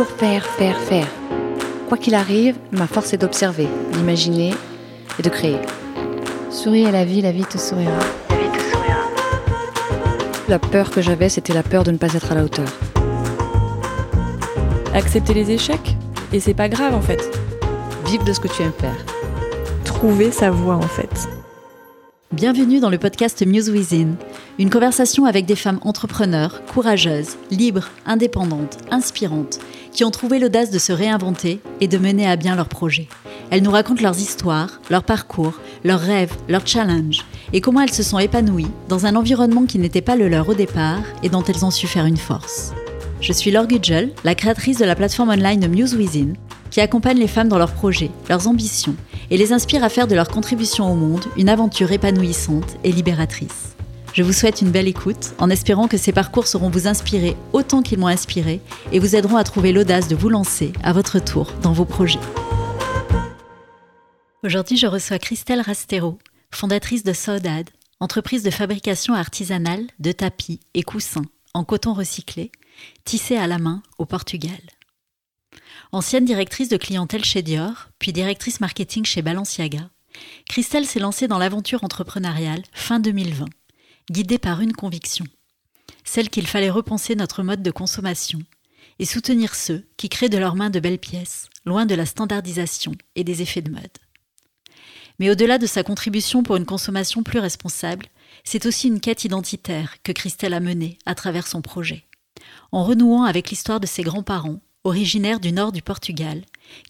toujours faire, faire, faire. Quoi qu'il arrive, ma force est d'observer, d'imaginer et de créer. Souris à la vie, la vie te sourira. La vie te sourira. La peur que j'avais, c'était la peur de ne pas être à la hauteur. Accepter les échecs, et c'est pas grave en fait. Vivre de ce que tu aimes faire. Trouver sa voie en fait. Bienvenue dans le podcast Muse Within, une conversation avec des femmes entrepreneurs, courageuses, libres, indépendantes, inspirantes, qui ont trouvé l'audace de se réinventer et de mener à bien leurs projets. Elles nous racontent leurs histoires, leurs parcours, leurs rêves, leurs challenges, et comment elles se sont épanouies dans un environnement qui n'était pas le leur au départ et dont elles ont su faire une force. Je suis Laure Gudgel, la créatrice de la plateforme online Muse Within, qui accompagne les femmes dans leurs projets, leurs ambitions et les inspire à faire de leur contribution au monde une aventure épanouissante et libératrice. Je vous souhaite une belle écoute en espérant que ces parcours sauront vous inspirer autant qu'ils m'ont inspiré et vous aideront à trouver l'audace de vous lancer à votre tour dans vos projets. Aujourd'hui, je reçois Christelle Rastero, fondatrice de Saudade, entreprise de fabrication artisanale de tapis et coussins en coton recyclé, tissés à la main au Portugal. Ancienne directrice de clientèle chez Dior, puis directrice marketing chez Balenciaga, Christelle s'est lancée dans l'aventure entrepreneuriale fin 2020, guidée par une conviction, celle qu'il fallait repenser notre mode de consommation et soutenir ceux qui créent de leurs mains de belles pièces, loin de la standardisation et des effets de mode. Mais au-delà de sa contribution pour une consommation plus responsable, c'est aussi une quête identitaire que Christelle a menée à travers son projet. En renouant avec l'histoire de ses grands-parents originaires du nord du Portugal,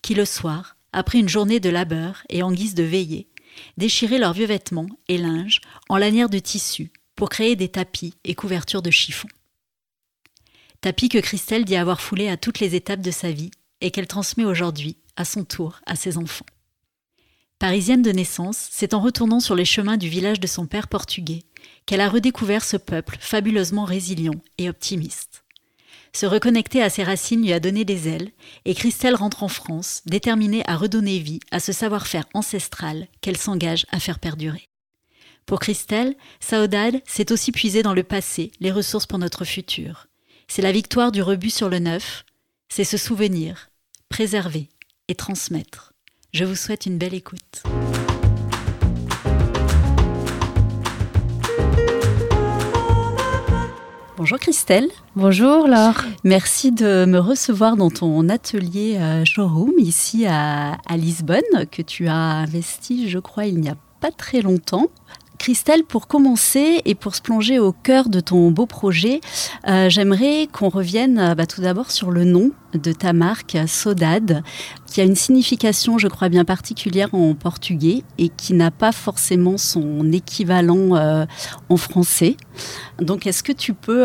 qui le soir, après une journée de labeur et en guise de veillée, déchiraient leurs vieux vêtements et linges en lanières de tissu pour créer des tapis et couvertures de chiffon. Tapis que Christelle dit avoir foulé à toutes les étapes de sa vie et qu'elle transmet aujourd'hui, à son tour, à ses enfants. Parisienne de naissance, c'est en retournant sur les chemins du village de son père portugais qu'elle a redécouvert ce peuple fabuleusement résilient et optimiste. Se reconnecter à ses racines lui a donné des ailes, et Christelle rentre en France, déterminée à redonner vie à ce savoir-faire ancestral qu'elle s'engage à faire perdurer. Pour Christelle, Saudade, c'est aussi puiser dans le passé les ressources pour notre futur. C'est la victoire du rebut sur le neuf, c'est se souvenir, préserver et transmettre. Je vous souhaite une belle écoute. Bonjour Christelle. Bonjour Laure. Merci de me recevoir dans ton atelier euh, showroom ici à, à Lisbonne que tu as investi, je crois, il n'y a pas très longtemps. Christelle, pour commencer et pour se plonger au cœur de ton beau projet, euh, j'aimerais qu'on revienne euh, bah, tout d'abord sur le nom de ta marque, Sodade, qui a une signification, je crois, bien particulière en portugais et qui n'a pas forcément son équivalent euh, en français. Donc, est-ce que tu peux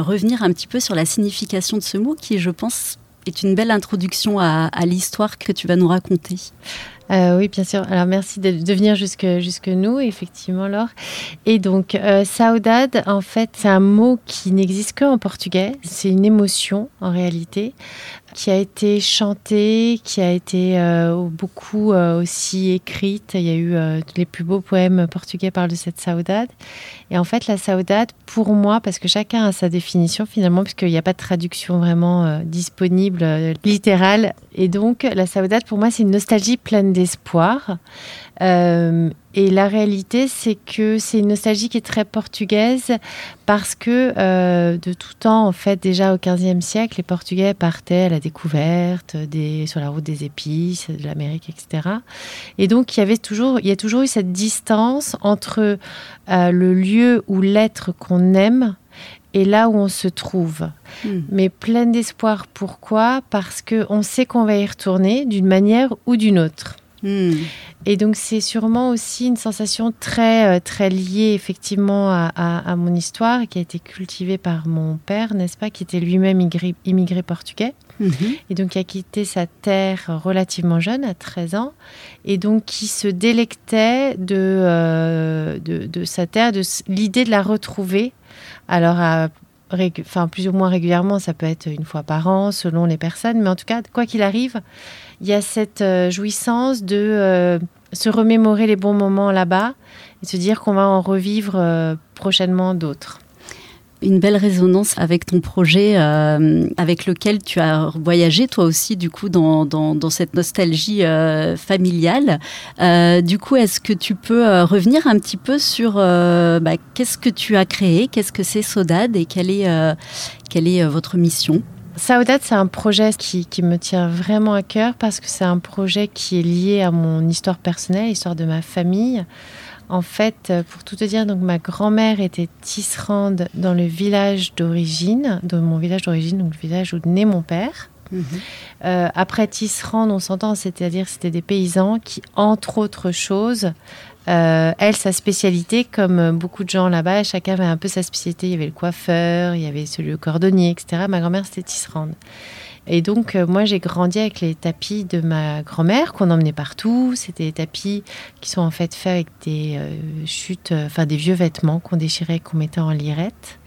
revenir un petit peu sur la signification de ce mot qui, je pense, est une belle introduction à, à l'histoire que tu vas nous raconter? Euh, oui, bien sûr. Alors, merci de, venir jusque, jusque nous, effectivement, Laure. Et donc, euh, saudade, en fait, c'est un mot qui n'existe qu'en portugais. C'est une émotion, en réalité, qui a été chantée, qui a été euh, beaucoup euh, aussi écrite. Il y a eu euh, les plus beaux poèmes portugais parlent de cette saudade. Et en fait, la saudade, pour moi, parce que chacun a sa définition finalement, puisqu'il n'y a pas de traduction vraiment disponible, littérale. Et donc, la saudade, pour moi, c'est une nostalgie pleine d'espoir. Euh, et la réalité, c'est que c'est une nostalgie qui est très portugaise parce que euh, de tout temps, en fait, déjà au XVe siècle, les Portugais partaient à la découverte des, sur la route des épices, de l'Amérique, etc. Et donc, il y avait toujours, il y a toujours eu cette distance entre euh, le lieu ou l'être qu'on aime et là où on se trouve. Hmm. Mais pleine d'espoir. Pourquoi? Parce que on sait qu'on va y retourner d'une manière ou d'une autre. Hmm. Et donc c'est sûrement aussi une sensation très euh, très liée effectivement à, à- à mon histoire qui a été cultivée par mon père, n'est-ce pas, qui était lui-même immigré, immigré portugais Mhm. et donc qui a quitté sa terre relativement jeune, à 13 ans, et donc qui se délectait de, euh, de, de sa terre, de l'idée de la retrouver. Alors, à enfin, plus ou moins régulièrement, ça peut être une fois par an, selon les personnes, mais en tout cas, quoi qu'il arrive, il y a cette euh, jouissance de euh, se remémorer les bons moments là-bas et se dire qu'on va en revivre euh, prochainement d'autres. une belle résonance avec ton projet, avec lequel tu as voyagé toi aussi, du coup, dans, cette nostalgie familiale. Du coup, est-ce que tu peux revenir un petit peu sur bah, qu'est-ce que tu as créé, qu'est-ce que c'est Sodad et quelle est votre mission? Saudade, c'est un projet qui, qui, me tient vraiment à cœur parce que c'est un projet qui est lié à mon histoire personnelle, l'histoire de ma famille. En fait, euh, pour tout te dire, donc ma grand-mère était tisserande dans le village d'origine, dans mon village d'origine, donc le village où naît mon père. Mhm. Euh, après tisserande, on s'entend, c'est-à-dire c'était des paysans qui, entre autres choses, euh, elle, sa spécialité, comme beaucoup de gens là-bas, chacun avait un peu sa spécialité. Il y avait le coiffeur, il y avait celui le cordonnier, etc. Ma grand-mère, c'était tisserande. Et donc, euh, moi, j'ai grandi avec les tapis de ma grand-mère qu'on emmenait partout. C'était des tapis qui sont en fait faits avec des euh, chutes, euh, enfin des vieux vêtements qu'on déchirait, qu'on mettait en lirette.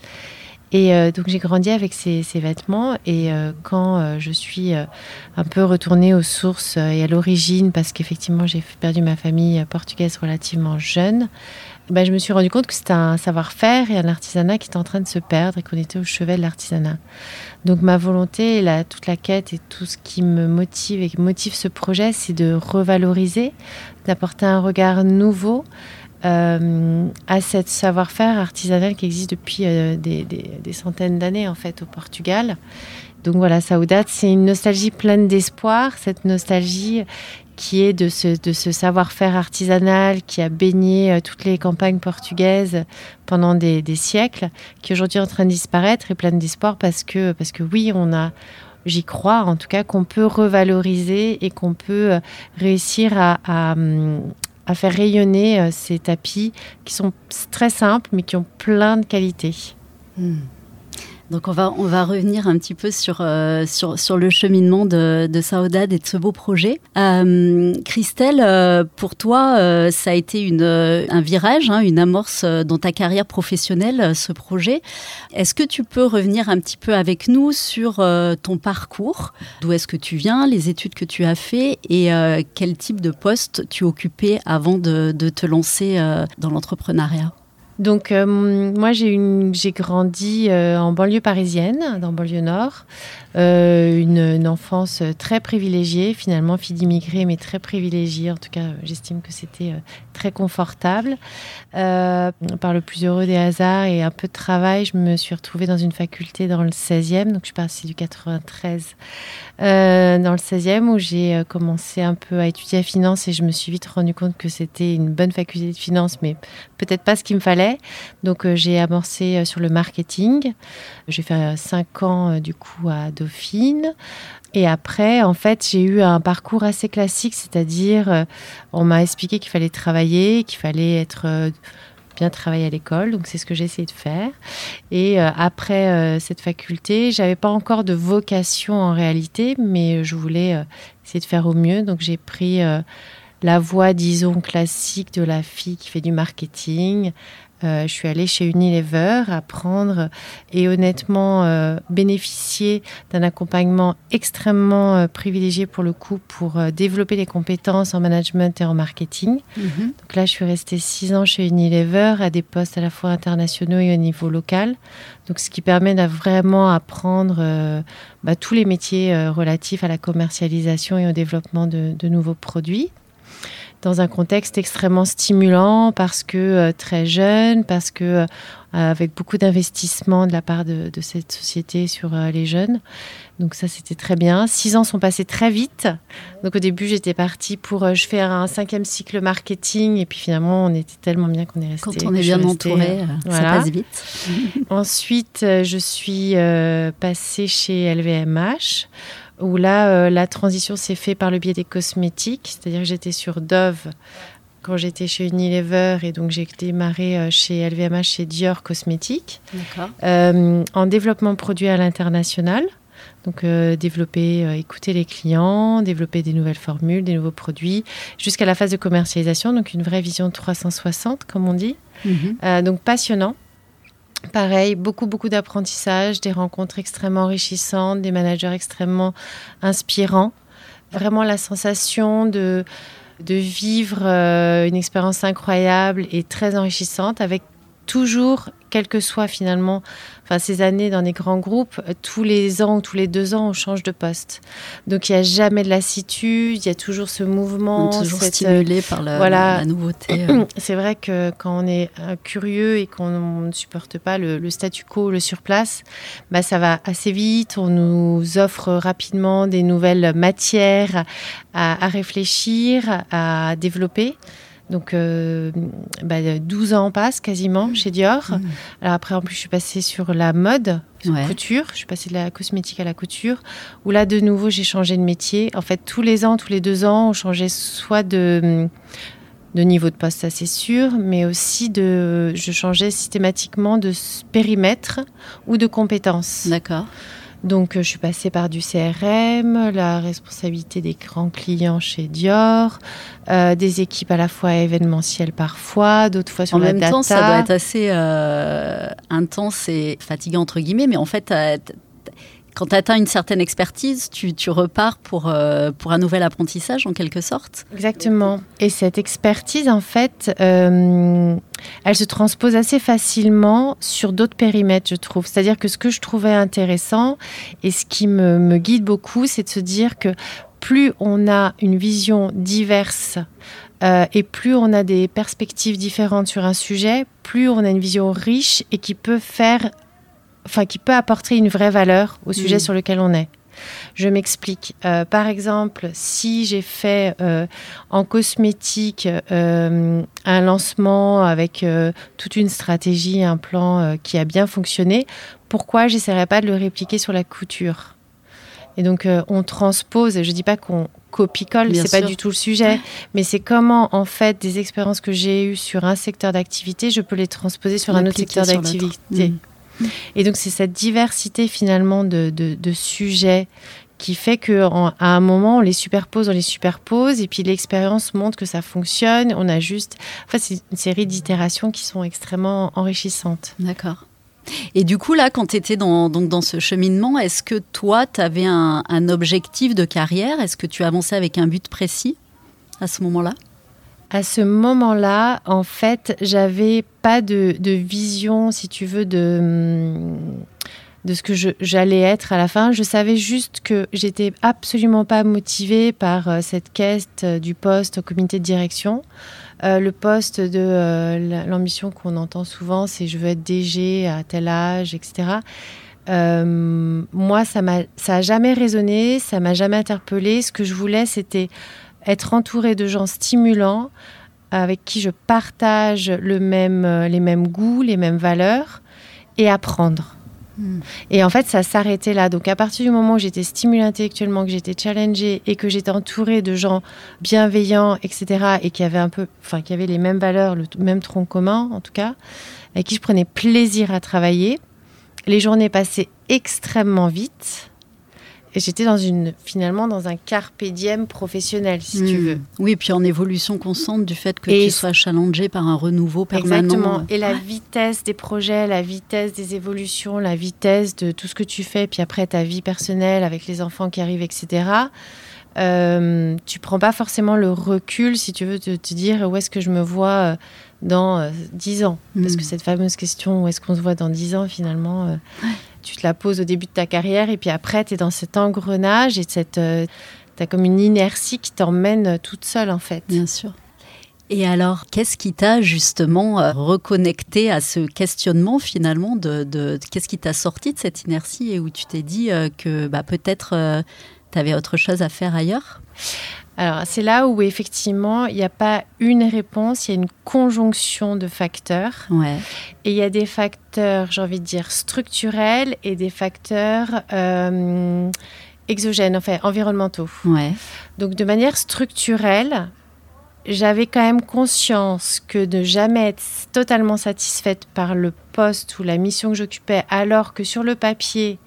Et donc, j'ai grandi avec ces, vêtements. Et quand je suis un peu retournée aux sources et à l'origine, parce qu'effectivement, j'ai perdu ma famille portugaise relativement jeune, ben, je me suis rendu compte que c'était un savoir-faire et un artisanat qui était en train de se perdre et qu'on était au chevet de l'artisanat. Donc ma volonté, toute la quête et tout ce qui me motive et qui motive ce projet, c'est de revaloriser, d'apporter un regard nouveau euh, à cette savoir-faire artisanal qui existe depuis euh, des, centaines d'années en fait au Portugal. Donc voilà, Saoudat, c'est une nostalgie pleine d'espoir, cette nostalgie qui est de ce, savoir-faire artisanal qui a baigné euh, toutes les campagnes portugaises pendant des, siècles, qui aujourd'hui est en train de disparaître et pleine d'espoir parce que, parce que oui, on a, j'y crois en tout cas, qu'on peut revaloriser et qu'on peut réussir à, à, à, faire rayonner euh, ces tapis qui sont très simples mais qui ont plein de qualités. Hmm. Donc on va, on va revenir un petit peu sur, euh, sur, sur, le cheminement de, de et de ce beau projet. Euh, Christelle, euh, pour toi, ça a été une, un virage, hein, une amorce dans ta carrière professionnelle, ce projet. Est-ce que tu peux revenir un petit peu avec nous sur ton parcours? D'où est-ce que tu viens, les études que tu as fait et quel type de poste tu occupais avant de, de te lancer dans l'entrepreneuriat? Donc euh, moi j'ai grandi euh, en banlieue parisienne, dans banlieue nord, euh, une, enfance très privilégiée, finalement fille d'immigrés mais très privilégiée. En tout cas, j'estime que c'était très confortable. par le plus heureux des hasards et un peu de travail, je me suis retrouvée dans une faculté dans le 16e, donc je suis partie du 93 dans le 16e où j'ai commencé un peu à étudier la finance et je me suis vite rendu compte que c'était une bonne faculté de finance, mais peut-être pas ce qu'il me fallait. Donc euh, j'ai amorcé euh, sur le marketing. J'ai fait euh, cinq ans du coup à Et après, en fait, j'ai eu un parcours assez classique, c'est-à-dire on m'a expliqué qu'il fallait travailler, qu'il fallait être bien travailler à l'école. Donc c'est ce que j'ai essayé de faire. Et après cette faculté, j'avais pas encore de vocation en réalité, mais je voulais essayer de faire au mieux. Donc j'ai pris la voie, disons, classique de la fille qui fait du marketing, euh, je suis allée chez Unilever apprendre et honnêtement euh, bénéficier d'un accompagnement extrêmement euh, privilégié pour le coup pour développer les compétences en management et en marketing. Mhm. Donc là, je suis restée six ans chez Unilever à des postes à la fois internationaux et au niveau local. Donc, ce qui permet de vraiment apprendre bah, tous les métiers relatifs à la commercialisation et au développement de nouveaux produits dans un contexte extrêmement stimulant parce que euh, très jeune, parce que euh, avec beaucoup d'investissement de la part de, cette société sur euh, les jeunes. Donc ça, c'était très bien. Six ans sont passés très vite. Donc au début, j'étais partie pour je faire un cinquième cycle marketing et puis finalement, on était tellement bien qu'on est resté. Quand on est bien entouré, ça passe vite. Ensuite, je suis passée chez LVMH où là, euh, la transition s'est faite par le biais des cosmétiques, c'est-à-dire que j'étais sur Dove quand j'étais chez Unilever et donc j'ai démarré euh, chez LVMH chez Dior Cosmétiques euh, en développement produit à l'international. Donc développer, écouter les clients, développer des nouvelles formules, des nouveaux produits, jusqu'à la phase de commercialisation, donc une vraie vision 360 comme on dit. Mhm. donc passionnant. Pareil, beaucoup, beaucoup d'apprentissage, des rencontres extrêmement enrichissantes, des managers extrêmement inspirants. Vraiment la sensation de, de vivre euh, une expérience incroyable et très enrichissante avec toujours, quel que soit finalement, enfin ces années dans des grands groupes, euh, tous les ans ou tous les deux ans, on change de poste. Donc il n'y a jamais de lassitude, il y a toujours ce mouvement. On est toujours stimulé par la, voilà. la nouveauté. euh. C'est vrai que quand on est euh, curieux et qu'on ne supporte pas le, le statu quo, le surplace, bah ça va assez vite. On nous offre rapidement des nouvelles matières à, à réfléchir, à développer. Donc, euh, bah, 12 ans passent quasiment chez Dior. Mm. Alors après, en plus, je suis passée sur la mode, sur Ouais. couture. Je suis passée de la cosmétique à la couture. Où là, de nouveau, j'ai changé de métier. En fait, tous les ans, tous les deux ans, on changeait soit de, de niveau de poste, ça c'est sûr, mais aussi de, je changeais systématiquement de périmètre ou de compétences. D'accord. Donc, euh, je suis passée par du CRM, la responsabilité des grands clients chez Dior, euh, des équipes à la fois événementielles parfois, d'autres fois sur En la même data. temps, ça doit être assez euh, intense et fatigant, entre guillemets, mais en fait, quand tu atteins une certaine expertise, tu, repars pour, euh, pour un nouvel apprentissage, en quelque sorte. Exactement. Et cette expertise, en fait, euh, elle se transpose assez facilement sur d'autres périmètres, je trouve. C'est-à-dire que ce que je trouvais intéressant et ce qui me, me guide beaucoup, c'est de se dire que plus on a une vision diverse euh, et plus on a des perspectives différentes sur un sujet, plus on a une vision riche et qui peut faire, enfin, qui peut apporter une vraie valeur au sujet Mhm. sur lequel on est. Je m'explique. Euh, par exemple, si j'ai fait euh, en cosmétique euh, un lancement avec toute une stratégie, un plan qui a bien fonctionné, pourquoi j'essaierais pas de le répliquer sur la couture? Et donc, on transpose. Je dis pas qu'on copie-colle, c'est pas du tout le sujet, mais c'est comment, en fait, des expériences que j'ai eues sur un secteur d'activité, je peux les transposer sur un autre secteur d'activité. Et donc, c'est cette diversité finalement de, sujets qui fait qu'à un moment, on les superpose, on les superpose, et puis l'expérience montre que ça fonctionne. On a juste. Enfin, c'est une série d'itérations qui sont extrêmement enrichissantes. D'accord. Et du coup, là, quand tu étais dans, donc dans ce cheminement, est-ce que toi, tu avais un objectif de carrière? Est-ce que tu avançais avec un but précis à ce moment-là? À ce moment-là, en fait, j'avais pas de, vision, si tu veux, de, hum, de ce que j'allais être à la fin. Je savais juste que j'étais absolument pas motivée par euh, cette quête euh, du poste au comité de direction. Euh, le poste de la- l'ambition qu'on entend souvent, c'est je veux être DG à tel âge, etc. Moi, ça m'a, ça a jamais résonné, ça m'a jamais interpellé. Ce que je voulais, c'était être entourée de gens stimulants avec qui je partage le même, euh, les mêmes goûts, les mêmes valeurs et apprendre. Hmm. Et en fait, ça s'arrêtait là. Donc, à partir du moment où j'étais stimulée intellectuellement, que j'étais challengée et que j'étais entourée de gens bienveillants, etc., et qui avaient un peu, enfin, qui avaient les mêmes valeurs, le même tronc commun, en tout cas, avec qui je prenais plaisir à travailler, les journées passaient extrêmement vite. Et j'étais dans une, finalement, dans un carpe diem professionnel, si tu Hmm. veux. Oui, puis en évolution constante du fait que Et tu sois challengé par un renouveau permanent. Exactement. Et la vitesse des projets, la vitesse des évolutions, la vitesse de tout ce que tu fais, puis après ta vie personnelle avec les enfants qui arrivent, etc. Euh, tu prends pas forcément le recul, si tu veux, de te dire où est-ce que je me vois euh, dans euh, 10 ans. Parce Mm. que cette fameuse question, où est-ce qu'on se voit dans 10 ans, finalement, euh, tu te la poses au début de ta carrière, et puis après, tu es dans cet engrenage et tu as comme une inertie qui t'emmène euh, toute seule, en fait. Bien sûr. Et alors, qu'est-ce qui t'a justement euh, reconnecté à ce questionnement finalement de, qu'est-ce qui t'a sorti de cette inertie et où tu t'es dit euh, que bah, peut-être tu avais autre chose à faire ailleurs? Alors, c'est là où effectivement, il n'y a pas une réponse, il y a une conjonction de facteurs. Ouais. Et il y a des facteurs, j'ai envie de dire, structurels et des facteurs euh, exogènes, enfin environnementaux. Ouais. Donc, de manière structurelle, j'avais quand même conscience que de jamais être totalement satisfaite par le poste ou la mission que j'occupais, alors que sur le papier,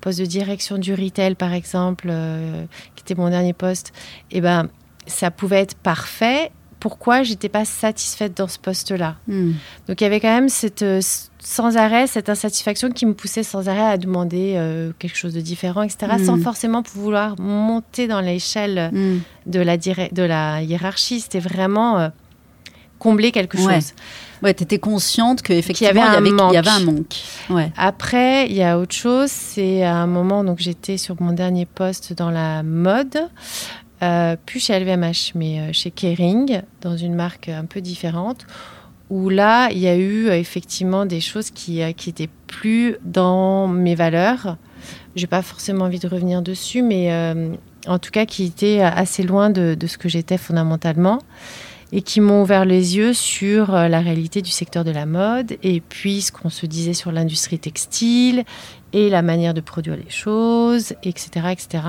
poste de direction du retail par exemple, euh, qui était mon dernier poste, eh ben, ça pouvait être parfait. Pourquoi j'étais pas satisfaite dans ce poste-là Hmm. Donc il y avait quand même cette, euh, sans arrêt cette insatisfaction qui me poussait sans arrêt à demander euh, quelque chose de différent, etc., Mm. sans forcément vouloir monter dans l'échelle Hmm. de la, de la hiérarchie. C'était vraiment combler quelque Ouais. chose. Ouais, t'étais consciente qu'effectivement, il, y manque. il y avait un manque. Ouais. Après, il y a autre chose. C'est à un moment, donc j'étais sur mon dernier poste dans la mode, euh, plus chez LVMH, mais euh, chez Kering, dans une marque un peu différente, où là, il y a eu euh, effectivement des choses qui euh, qui plus dans mes valeurs. J'ai pas forcément envie de revenir dessus, mais en tout cas, qui étaient assez loin de, de ce que j'étais fondamentalement et qui m'ont ouvert les yeux sur euh, la réalité du secteur de la mode et puis ce qu'on se disait sur l'industrie textile et la manière de produire les choses, etc. etc.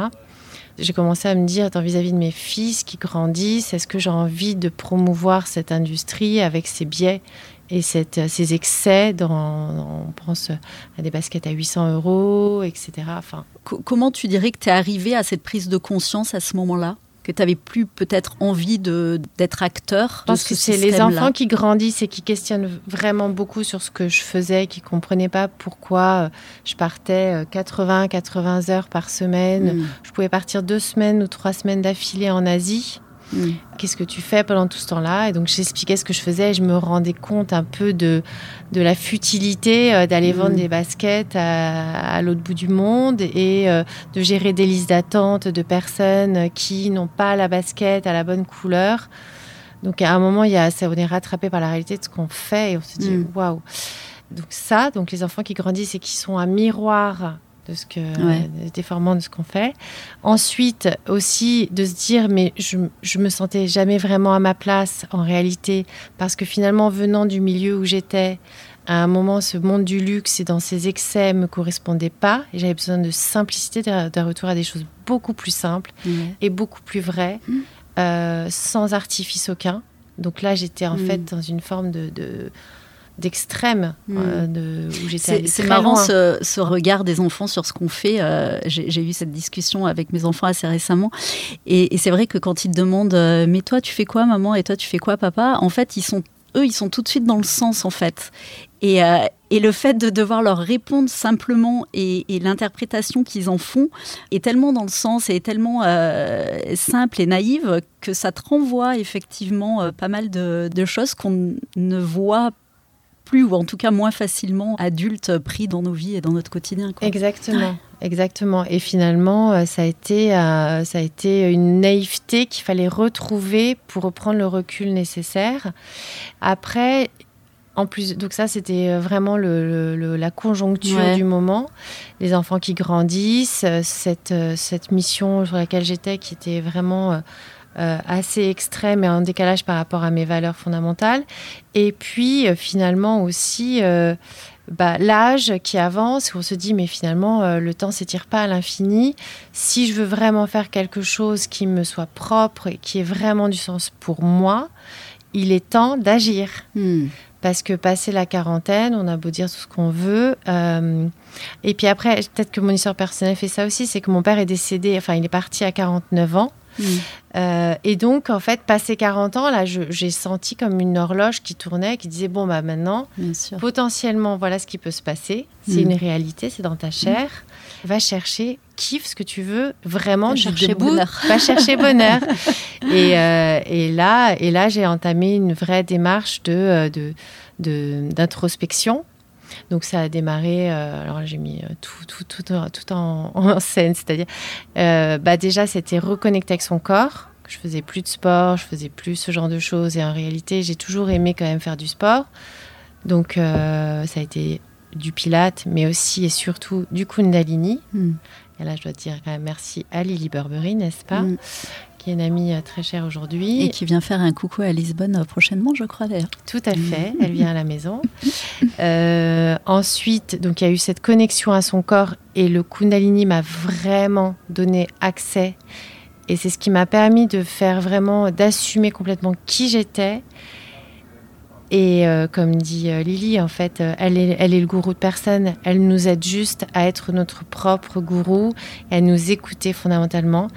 J'ai commencé à me dire, vis-à-vis de mes fils qui grandissent, est-ce que j'ai envie de promouvoir cette industrie avec ses biais et cette, ces excès dans, on pense à des baskets à 800 euros, etc. Enfin, Co- comment tu dirais que tu es arrivé à cette prise de conscience à ce moment-là? Que tu n'avais plus peut-être envie d'être acteur Je pense de que ce c'est les enfants qui grandissent et qui questionnent vraiment beaucoup sur ce que je faisais, qui comprenaient pas pourquoi euh, je partais 80-80 heures par semaine. Mm, Je pouvais partir deux semaines ou trois semaines d'affilée en Asie. Mm. Qu'est-ce que tu fais pendant tout ce temps-là Et donc j'expliquais ce que je faisais et je me rendais compte un peu de, de la futilité euh, d'aller Mm. vendre des baskets à, à l'autre bout du monde et euh, de gérer des listes d'attente de personnes qui n'ont pas la basket à la bonne couleur. Donc à un moment, il y a, ça, on est rattrapé par la réalité de ce qu'on fait et on se dit Mm. waouh. Donc ça, donc les enfants qui grandissent et qui sont un miroir de ce que Ouais. déformant de ce qu'on fait. Ensuite aussi de se dire mais je je me sentais jamais vraiment à ma place en réalité parce que finalement venant du milieu où j'étais à un moment ce monde du luxe et dans ses excès me correspondait pas et j'avais besoin de simplicité d'un retour à des choses beaucoup plus simples et beaucoup plus vraies Mm. euh, sans artifice aucun. Donc là j'étais en Mm. fait dans une forme de, de- d'extrême euh, de, où j'étais C'est marrant loin. ce, ce regard des enfants sur ce qu'on fait. Euh, J'ai eu cette discussion avec mes enfants assez récemment. Et, et c'est vrai que quand ils te demandent euh, Mais toi, tu fais quoi, maman? Et toi, tu fais quoi, papa? En fait, ils sont, eux, ils sont tout de suite dans le sens, en fait. Et, et le fait de devoir leur répondre simplement et, et l'interprétation qu'ils en font est tellement dans le sens et est tellement euh, simple et naïve que ça te renvoie effectivement euh, pas mal de, de choses qu'on ne voit plus ou en tout cas moins facilement adultes pris dans nos vies et dans notre quotidien. quoi. Exactement, exactement. Et finalement, euh, ça a été, euh, ça a été une naïveté qu'il fallait retrouver pour reprendre le recul nécessaire. Après, en plus, donc ça, c'était euh, vraiment le, le- le- la conjoncture Ouais. du moment. Les enfants qui grandissent, cette, cette mission sur laquelle j'étais, qui était vraiment euh, euh, assez extrême et en décalage par rapport à mes valeurs fondamentales. Et puis, euh, finalement aussi, euh, bah, l'âge qui avance, où on se dit, mais finalement, le temps s'étire pas à l'infini. Si je veux vraiment faire quelque chose qui me soit propre et qui ait vraiment du sens pour moi, il est temps d'agir. Hmm. Parce que passer la quarantaine, on a beau dire tout ce qu'on veut. euh, et puis après, peut-être que mon histoire personnelle fait ça aussi, c'est que mon père est décédé, enfin, il est parti à 49 ans. Hmm. Euh, et donc, en fait, passé 40 ans, là, j'ai senti comme une horloge qui tournait, qui disait, bon, bah maintenant, potentiellement, voilà ce qui peut se passer. C'est Mm. une réalité, c'est dans ta chair. Va chercher, kiffe ce que tu veux, vraiment Va chercher bonheur. Va chercher bonheur. et, euh, et là, et là j'ai entamé une vraie démarche de, euh, de, de- d'introspection. Donc ça a démarré, euh, alors j'ai mis euh, tout, tout, tout, en- tout en, en scène, c'est-à-dire, euh, bah déjà c'était reconnecter avec son corps. Je faisais plus de sport, je faisais plus ce genre de choses et en réalité j'ai toujours aimé quand même faire du sport. Donc euh, ça a été du pilate, mais aussi et surtout du kundalini. Hmm. Et là je dois dire quand même merci à Lily Burberry, n'est-ce pas, Hmm. Qui est une amie euh, très chère aujourd'hui. Et qui vient faire un coucou à Lisbonne euh, prochainement, je crois d'ailleurs. Tout à fait, elle vient à la maison. Euh, ensuite, donc il y a eu cette connexion à son corps et le Kundalini m'a vraiment donné accès. Et c'est ce qui m'a permis de faire vraiment, d'assumer complètement qui j'étais. Et euh, comme dit euh, Lily, en fait, euh, elle est, le gourou de personne. Elle nous aide juste à être notre propre gourou et à nous écouter fondamentalement.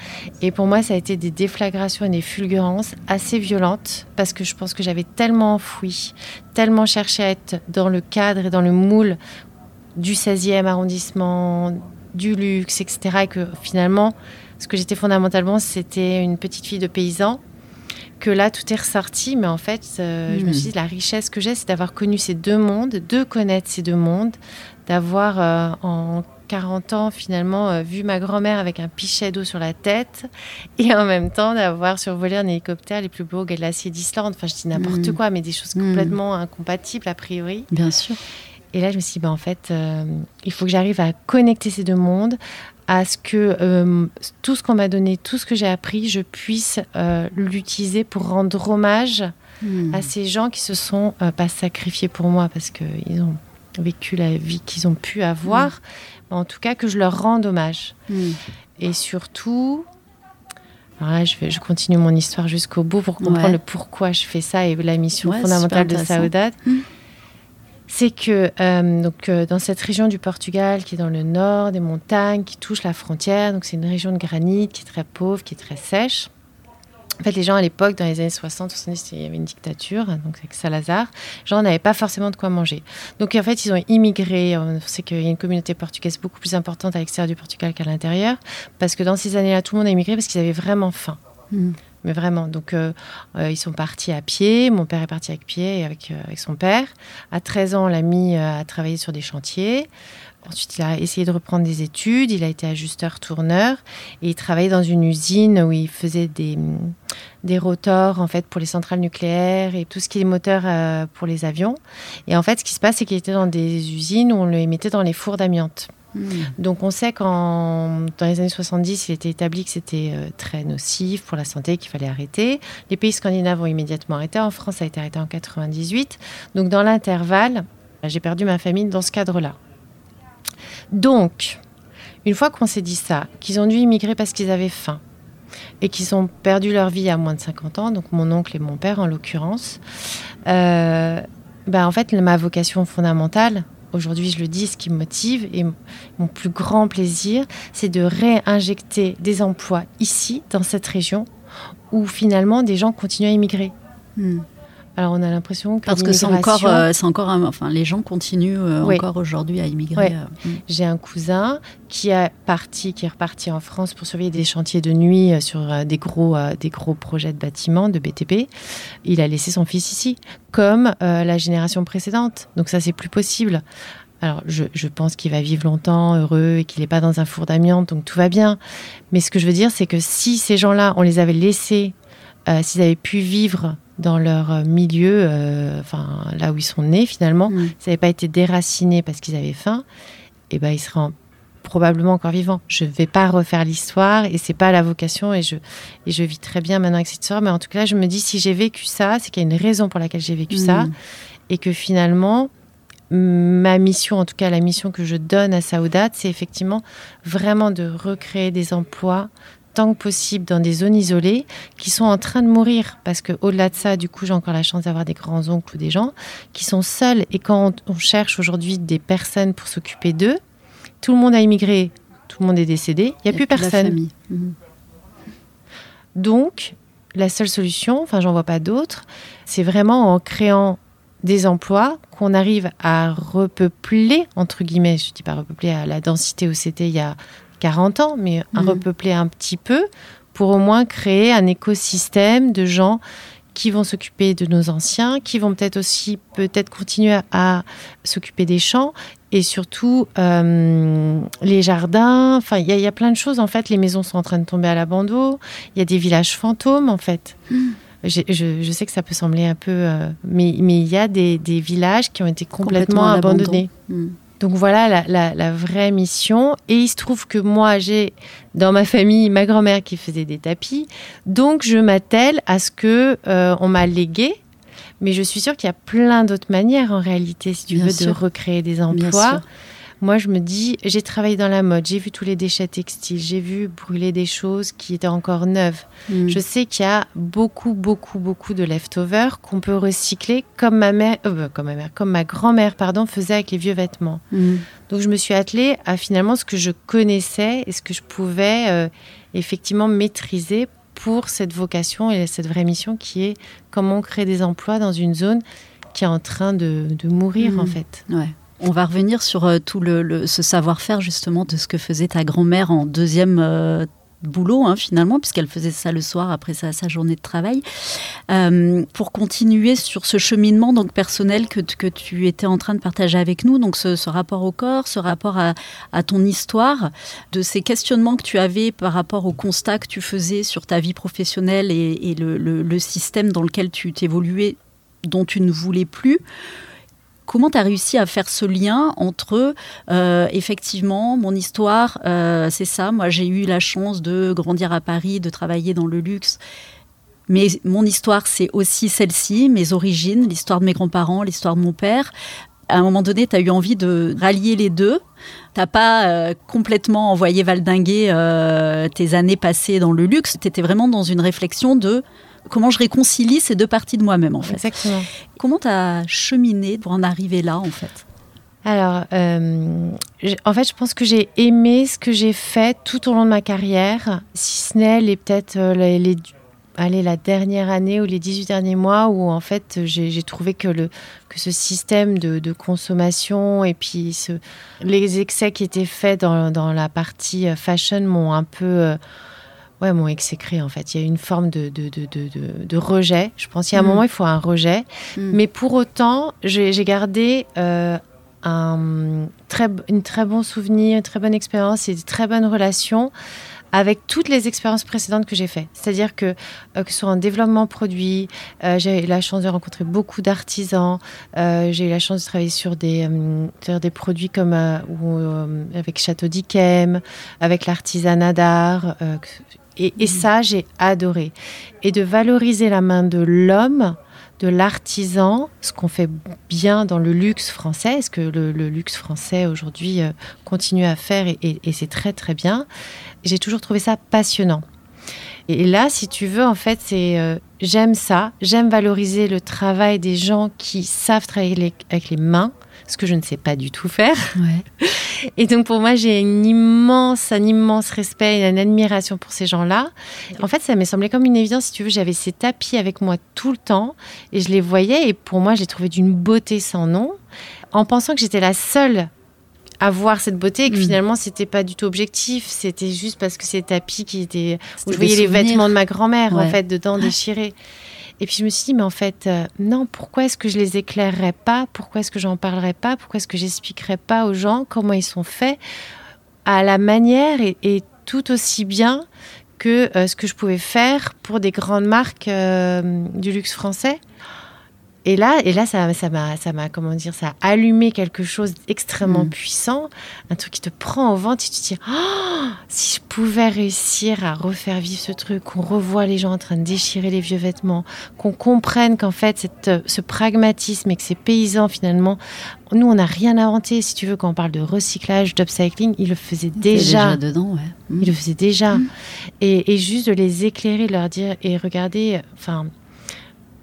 Et pour moi, ça a été des déflagrations et des fulgurances assez violentes parce que je pense que j'avais tellement enfoui, tellement cherché à être dans le cadre et dans le moule du 16e arrondissement, du luxe, etc. Et que finalement, ce que j'étais fondamentalement, c'était une petite fille de paysan que là, tout est ressorti. Mais en fait, euh, je me Mm. suis dit, la richesse que j'ai, c'est d'avoir connu ces deux mondes, de connaître ces deux mondes, d'avoir euh, en 40 ans, finalement, euh, vu ma grand-mère avec un pichet d'eau sur la tête et en même temps d'avoir survolé un hélicoptère les plus beaux glaciers d'Islande. Enfin, je dis n'importe Mm. quoi, mais des choses Mm. complètement incompatibles a priori. Bien sûr. Et là, je me suis dit, bah, en fait, euh, il faut que j'arrive à connecter ces deux mondes, à ce que euh, tout ce qu'on m'a donné, tout ce que j'ai appris, je puisse euh, l'utiliser pour rendre hommage Mm. à ces gens qui se sont euh, pas sacrifiés pour moi parce qu'ils ont vécu la vie qu'ils ont pu avoir. Mais en tout cas, que je leur rende hommage. Mm. Et surtout, là, je, vais, je continue mon histoire jusqu'au bout pour comprendre Ouais. le pourquoi je fais ça et la mission Ouais, fondamentale de. Mm. C'est que euh, donc, euh, dans cette région du Portugal, qui est dans le nord des montagnes, qui touche la frontière, donc c'est une région de granit qui est très pauvre, qui est très sèche. En fait, les gens à l'époque, dans les années 60, 70, il y avait une dictature, donc avec Salazar, les gens n'avaient pas forcément de quoi manger. Donc en fait, ils ont immigré. On sait qu'il y a une communauté portugaise beaucoup plus importante à l'extérieur du Portugal qu'à l'intérieur, parce que dans ces années-là, tout le monde a immigré parce qu'ils avaient vraiment faim. Mm. Mais vraiment, donc euh, euh, ils sont partis à pied. Mon père est parti avec pied et avec, euh, avec son père. À 13 ans, on l'a mis euh, à travailler sur des chantiers. Ensuite, il a essayé de reprendre des études. Il a été ajusteur-tourneur et il travaillait dans une usine où il faisait des, hum, des rotors en fait pour les centrales nucléaires et tout ce qui est moteur euh, pour les avions. Et en fait, ce qui se passe, c'est qu'il était dans des usines où on le mettait dans les fours d'amiante. Mm. Donc on sait qu'en dans les années 70, il était établi que c'était euh, très nocif pour la santé, qu'il fallait arrêter. Les pays scandinaves ont immédiatement arrêté. En France, ça a été arrêté en 98. Donc dans l'intervalle, j'ai perdu ma famille dans ce cadre-là. Donc, une fois qu'on s'est dit ça, qu'ils ont dû immigrer parce qu'ils avaient faim et qu'ils ont perdu leur vie à moins de 50 ans, donc mon oncle et mon père en l'occurrence, euh, ben en fait, ma vocation fondamentale, aujourd'hui je le dis, ce qui me motive et mon plus grand plaisir, c'est de réinjecter des emplois ici, dans cette région, où finalement des gens continuent à immigrer. Mm. Alors on a l'impression que Parce que c'est encore, euh, c'est encore, un- enfin, les gens continuent euh, Oui. encore aujourd'hui à immigrer. Euh, mm. J'ai un cousin qui a parti, qui est reparti en France pour surveiller des chantiers de nuit sur des gros, des gros projets de bâtiments, de BTP. Il a laissé son fils ici, comme la génération précédente. Donc ça, c'est plus possible. Alors, je, je pense qu'il va vivre longtemps, heureux, et qu'il n'est pas dans un four d'amiante, donc tout va bien. Mais ce que je veux dire, c'est que si ces gens-là, on les avait laissés, s'ils avaient pu vivre dans leur milieu, euh, enfin là où ils sont nés finalement, Mm. s'ils n'avaient pas été déracinés parce qu'ils avaient faim, eh ben, ils seraient en- probablement encore vivants. Je ne vais pas refaire l'histoire et c'est pas la vocation et je, et je vis très bien maintenant avec cette histoire. Mais en tout cas, je me dis, si j'ai vécu ça, c'est qu'il y a une raison pour laquelle j'ai vécu ça Mm. et que finalement, ma mission, en tout cas la mission que je donne à Saoudat, c'est effectivement vraiment de recréer des emplois tant que possible dans des zones isolées qui sont en train de mourir. Parce que au-delà de ça, du coup, j'ai encore la chance d'avoir des grands-oncles ou des gens qui sont seuls. Et quand on, on cherche aujourd'hui des personnes pour s'occuper d'eux, tout le monde a immigré, tout le monde est décédé, il n'y a, plus personne. Mm. Donc, la seule solution, enfin, j'en vois pas d'autre, c'est vraiment en créant des emplois qu'on arrive à repeupler, entre guillemets, je dis pas repeupler à la densité où c'était il y a 40 ans, mais à Mhm. repeupler un petit peu pour au moins créer un écosystème de gens qui vont s'occuper de nos anciens, qui vont peut-être aussi peut-être continuer à, à s'occuper des champs et surtout euh, les jardins. Enfin, il y, a- il y a plein de choses en fait. Les maisons sont en train de tomber à l'abandon. Il y a des villages fantômes en fait. J'ai- Je, je sais que ça peut sembler un peu, euh, mais mais il y a des, des villages qui ont été complètement, abandonnés. Mm. Donc voilà la, la- la vraie mission. Et il se trouve que moi, j'ai dans ma famille ma grand-mère qui faisait des tapis. Donc je m'attelle à ce que euh, on m'a légué. Mais je suis sûre qu'il y a plein d'autres manières en réalité, si tu Bien veux, de recréer des Bien emplois. sûr. Moi, je me dis, j'ai travaillé dans la mode, j'ai vu tous les déchets textiles, j'ai vu brûler des choses qui étaient encore neuves. Mm. Je sais qu'il y a beaucoup, beaucoup, beaucoup de leftovers qu'on peut recycler, comme ma mère, euh, comme ma mère, comme ma grand-mère, pardon, faisait avec les vieux vêtements. Mm. Donc je me suis attelée à finalement ce que je connaissais et ce que je pouvais euh, effectivement maîtriser pour cette vocation et cette vraie mission qui est comment créer des emplois dans une zone qui est en train de, de mourir Mhm. en fait. Ouais. On va revenir sur euh, tout le, le- ce savoir-faire justement de ce que faisait ta grand-mère en deuxième, euh, boulot hein, finalement, puisqu'elle faisait ça le soir après sa, journée de travail. Euh, pour continuer sur ce cheminement donc personnel que, que, tu étais en train de partager avec nous, donc ce, rapport au corps, ce rapport à, ton histoire, de ces questionnements que tu avais par rapport au constat que tu faisais sur ta vie professionnelle et, le, le système dans lequel tu t'évoluais dont tu ne voulais plus. Comment tu as réussi à faire ce lien entre, euh, effectivement, mon histoire, euh, c'est ça, moi j'ai eu la chance de grandir à Paris, de travailler dans le luxe, mais mon histoire c'est aussi celle-ci, mes origines, l'histoire de mes grands-parents, l'histoire de mon père. À un moment donné, tu as eu envie de rallier les deux. T'as pas euh, complètement envoyé valdinguer tes années passées dans le luxe. Tu étais vraiment dans une réflexion de comment je réconcilie ces deux parties de moi-même en fait. Exactement. Comment tu as cheminé pour en arriver là en fait? Alors, euh, en fait, je pense que j'ai aimé ce que j'ai fait tout au long de ma carrière, si ce n'est les peut-être euh, les, allez, la dernière année ou les 18 derniers mois où en fait j'ai trouvé que, le, que ce système de, consommation et puis ce, les excès qui étaient faits dans, dans la partie euh, fashion m'ont un peu ouais, m'ont exécré en fait. Il y a une forme de, de, de, de rejet. Je pense qu'il y a un mm. moment, il faut un rejet. Mm. Mais pour autant, j'ai gardé euh, un très, une très bon souvenir, une très bonne expérience et de très bonnes relations avec toutes les expériences précédentes que j'ai faites. C'est-à-dire que, euh, que ce soit en développement produit, euh, j'ai eu la chance de rencontrer beaucoup d'artisans, j'ai eu la chance de travailler sur des, sur des produits comme avec Château d'Yquem, avec l'artisanat d'art, et, mhm. ça, j'ai adoré. Et de valoriser la main de l'homme, de l'artisan, ce qu'on fait bien dans le luxe français, ce que le, luxe français aujourd'hui euh, continue à faire, et, c'est très très bien. J'ai toujours trouvé ça passionnant. Et là, si tu veux, en fait, c'est euh, j'aime ça, j'aime valoriser le travail des gens qui savent travailler avec les mains, ce que je ne sais pas du tout faire. Et donc pour moi, j'ai une immense, un immense respect et une admiration pour ces gens-là. En fait, ça m'est semblé comme une évidence. Si tu veux, j'avais ces tapis avec moi tout le temps et je les voyais. Et pour moi, j'ai trouvé d'une beauté sans nom, en pensant que j'étais la seule à voir cette beauté et que mm. finalement c'était pas du tout objectif c'était juste parce que ces tapis qui étaient où je voyais les vêtements de ma grand-mère en fait dedans déchirés et puis je me suis dit, mais en fait, euh, non, pourquoi est-ce que je les éclairerais pas? Pourquoi est-ce que j'en parlerais pas? Pourquoi est-ce que j'expliquerais pas aux gens comment ils sont faits à la manière et, tout aussi bien que euh, ce que je pouvais faire pour des grandes marques euh, du luxe français? Et là, et là, ça, ça m'a, ça m'a, comment dire, ça a allumé quelque chose d'extrêmement mm. puissant, un truc qui te prend au ventre et tu te dis, oh, si je pouvais réussir à refaire vivre ce truc, qu'on revoit les gens en train de déchirer les vieux vêtements, qu'on comprenne qu'en fait, cette, ce pragmatisme et que ces paysans, finalement, nous, on n'a rien inventé, si tu veux, quand on parle de recyclage, d'upcycling, ils le faisaient déjà. déjà dedans, ouais. Mm. Ils le faisaient déjà. Mm. Et, et juste de les éclairer, de leur dire, et regardez, enfin,